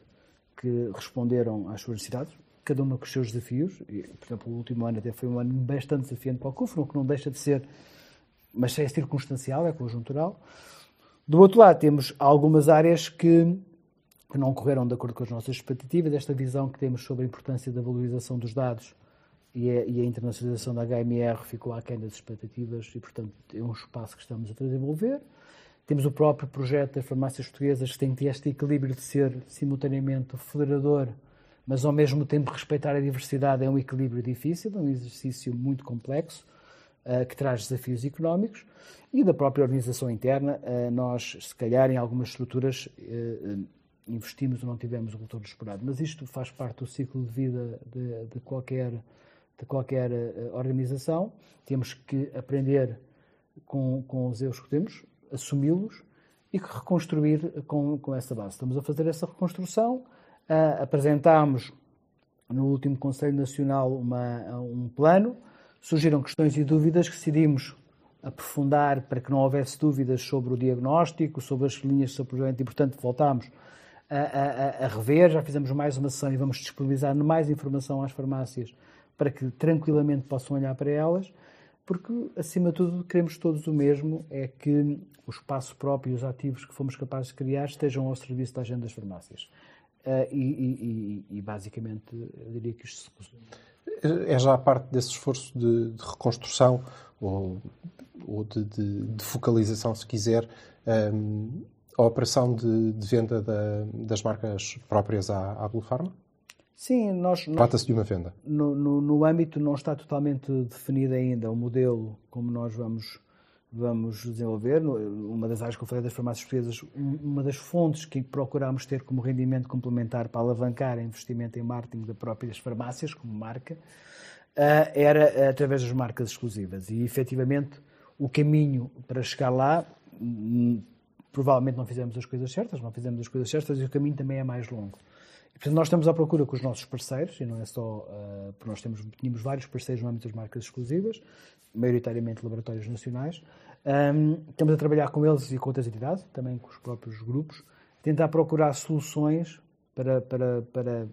que responderam às suas necessidades, cada uma com os seus desafios, e, por exemplo, o último ano até foi um ano bastante desafiante para o CUF, que não deixa de ser, mas é circunstancial, é conjuntural. Do outro lado, temos algumas áreas que que não correram de acordo com as nossas expectativas, esta visão que temos sobre a importância da valorização dos dados e a, e a internacionalização da HMR ficou aquém das expectativas e, portanto, é um espaço que estamos a desenvolver. Temos o próprio projeto das farmácias portuguesas que tem este equilíbrio de ser simultaneamente federador, mas ao mesmo tempo respeitar a diversidade é um equilíbrio difícil, é um exercício muito complexo, uh, que traz desafios económicos. E da própria organização interna, uh, nós, se calhar, em algumas estruturas, uh, investimos ou não tivemos o retorno esperado. Mas isto faz parte do ciclo de vida de, de qualquer, de qualquer organização. Temos que aprender com, com os erros que temos, assumi-los e reconstruir com, com essa base. Estamos a fazer essa reconstrução. Uh, apresentámos no último Conselho Nacional uma, um plano. Surgiram questões e dúvidas que decidimos aprofundar para que não houvesse dúvidas sobre o diagnóstico, sobre as linhas de saúde e, portanto, voltámos a, a, a, rever. Já fizemos mais uma sessão e vamos disponibilizar mais informação às farmácias para que tranquilamente possam olhar para elas, porque, acima de tudo, queremos todos o mesmo: é que o espaço próprio e os ativos que fomos capazes de criar estejam ao serviço da agenda das farmácias. Uh, e, e, e, basicamente, eu diria que isto se É já a parte desse esforço de, de reconstrução ou, ou de, de, de, focalização, se quiser, um, a operação de, de venda da, das marcas próprias à, à Blue Pharma? Sim, nós. Trata-se de uma venda. No, no, no, âmbito não está totalmente definido ainda o modelo como nós vamos, vamos desenvolver. Uma das áreas que eu falei das farmácias portuguesas, uma das fontes que procuramos ter como rendimento complementar para alavancar investimento em marketing das próprias farmácias, como marca, eh, era através das marcas exclusivas. E efetivamente o caminho para chegar lá provavelmente não fizemos as coisas certas, não fizemos as coisas certas e o caminho também é mais longo. Portanto, nós estamos à procura com os nossos parceiros, e não é só, uh, porque nós temos, tínhamos vários parceiros no âmbito das marcas exclusivas, maioritariamente laboratórios nacionais, um, estamos a trabalhar com eles e com outras entidades, também com os próprios grupos, tentar procurar soluções para, para, para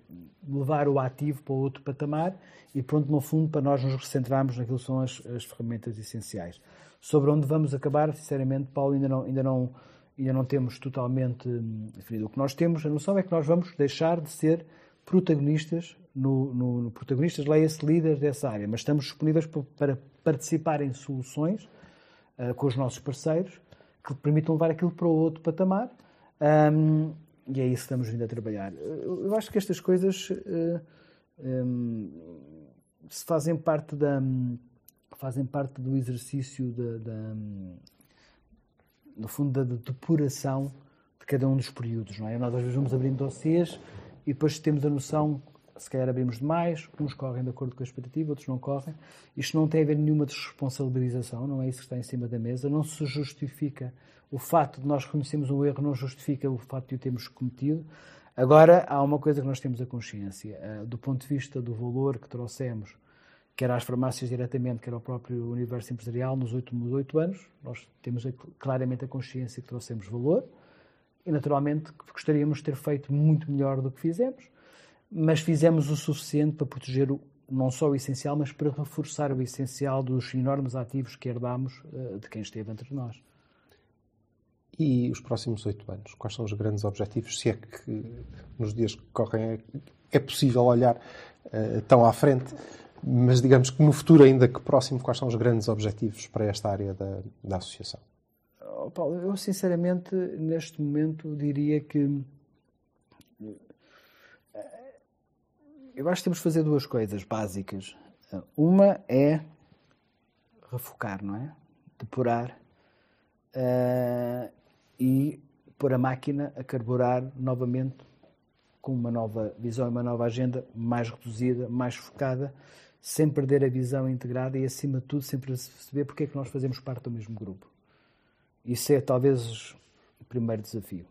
levar o ativo para outro patamar e pronto, no fundo, para nós nos recentrarmos naquilo que são as, as ferramentas essenciais. Sobre onde vamos acabar, sinceramente, Paulo, ainda não, ainda não, ainda não temos totalmente hum, definido. O que nós temos, a noção é que nós vamos deixar de ser protagonistas, no, no, no protagonistas, leia-se líderes dessa área, mas estamos disponíveis para participar em soluções uh, com os nossos parceiros que permitam levar aquilo para outro patamar. Um, e é isso que estamos vindo a trabalhar. Eu, acho que estas coisas uh, um, se fazem parte da fazem parte do exercício da, da no fundo da depuração de cada um dos períodos, não é? Nós às vezes vamos abrindo dossiês e depois temos a noção se calhar abrimos demais, uns correm de acordo com a expectativa, outros não correm. Isto não tem a ver nenhuma desresponsabilização, não é isso que está em cima da mesa. Não se justifica o facto de nós reconhecermos o erro, não justifica o facto de o termos cometido. Agora, há uma coisa que nós temos a consciência, eh, do ponto de vista do valor que trouxemos, quer às farmácias diretamente, quer ao próprio universo empresarial, nos últimos oito anos, nós temos claramente a consciência que trouxemos valor e, naturalmente, gostaríamos de ter feito muito melhor do que fizemos mas fizemos o suficiente para proteger o, não só o essencial, mas para reforçar o essencial dos enormes ativos que herdámos uh, de quem esteve entre nós. E os próximos oito anos? Quais são os grandes objetivos? Se é que nos dias que correm é possível olhar uh, tão à frente, mas digamos que no futuro, ainda que próximo, quais são os grandes objetivos para esta área da, da associação? Oh, Paulo, eu sinceramente, neste momento, diria que eu acho que temos que fazer duas coisas básicas. Uma é refocar, não é? Depurar uh, e pôr a máquina a carburar novamente com uma nova visão e uma nova agenda mais reduzida, mais focada, sem perder a visão integrada e, acima de tudo, sempre perceber porque é que nós fazemos parte do mesmo grupo. Isso é talvez o primeiro desafio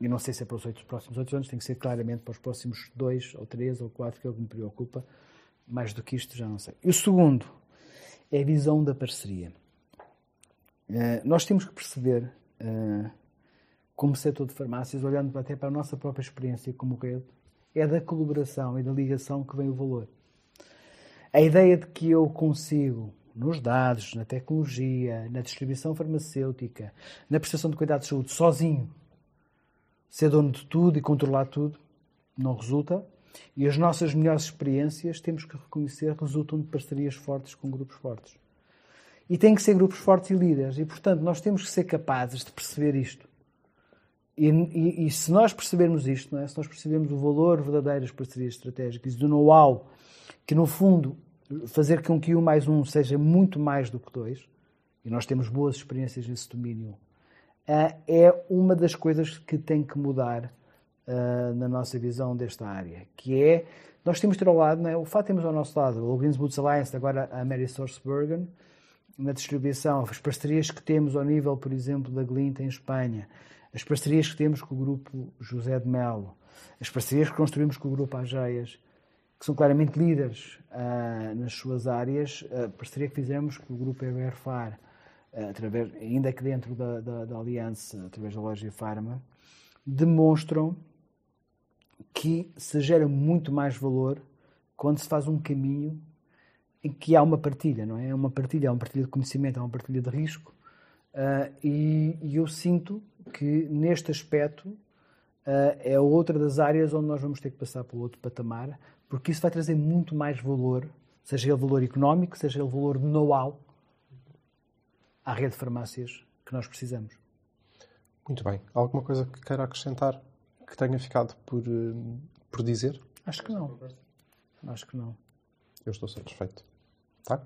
e não sei se é para os oito, próximos oito anos, tem que ser claramente para os próximos dois ou três ou quatro, que é o que me preocupa. Mais do que isto, já não sei. E o segundo é a visão da parceria. Uh, nós temos que perceber, uh, como setor de farmácias, olhando até para a nossa própria experiência como rede, é da colaboração e da ligação que vem o valor. A ideia de que eu consigo, nos dados, na tecnologia, na distribuição farmacêutica, na prestação de cuidados de saúde, sozinho, ser dono de tudo e controlar tudo não resulta. E as nossas melhores experiências, temos que reconhecer, resultam de parcerias fortes com grupos fortes. E tem que ser grupos fortes e líderes. E, portanto, nós temos que ser capazes de perceber isto. E, e, e se nós percebermos isto, é? se nós percebermos o valor verdadeiro das parcerias estratégicas e do know-how, que no fundo fazer com que um mais um seja muito mais do que dois, e nós temos boas experiências nesse domínio uh, é uma das coisas que tem que mudar uh, na nossa visão desta área, que é, nós temos de ter ao lado, né, o fato temos ao nosso lado o Greens Boots Alliance, agora a Mary Source Bergen, na distribuição, as parcerias que temos ao nível, por exemplo, da Glint em Espanha, as parcerias que temos com o grupo José de Melo, as parcerias que construímos com o grupo Ageias, que são claramente líderes uh, nas suas áreas, a parceria que fizemos com o grupo EBRFAR, através, ainda que dentro da, da, da aliança, através da loja Pharma, demonstram que se gera muito mais valor quando se faz um caminho em que há uma partilha, não é? É uma partilha, é uma partilha de conhecimento, é uma partilha de risco. Uh, e, e, eu sinto que neste aspecto uh, é outra das áreas onde nós vamos ter que passar para outro patamar, porque isso vai trazer muito mais valor, seja ele valor económico, seja ele valor de know-how, à rede de farmácias que nós precisamos. Muito bem. Alguma coisa que queira acrescentar que tenha ficado por, eh, por dizer? Acho que não. Acho que não. Eu estou satisfeito. Tá?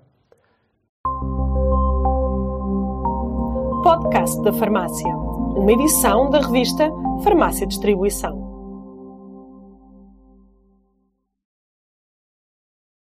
Podcast da Farmácia. Uma edição da revista Farmácia Distribuição.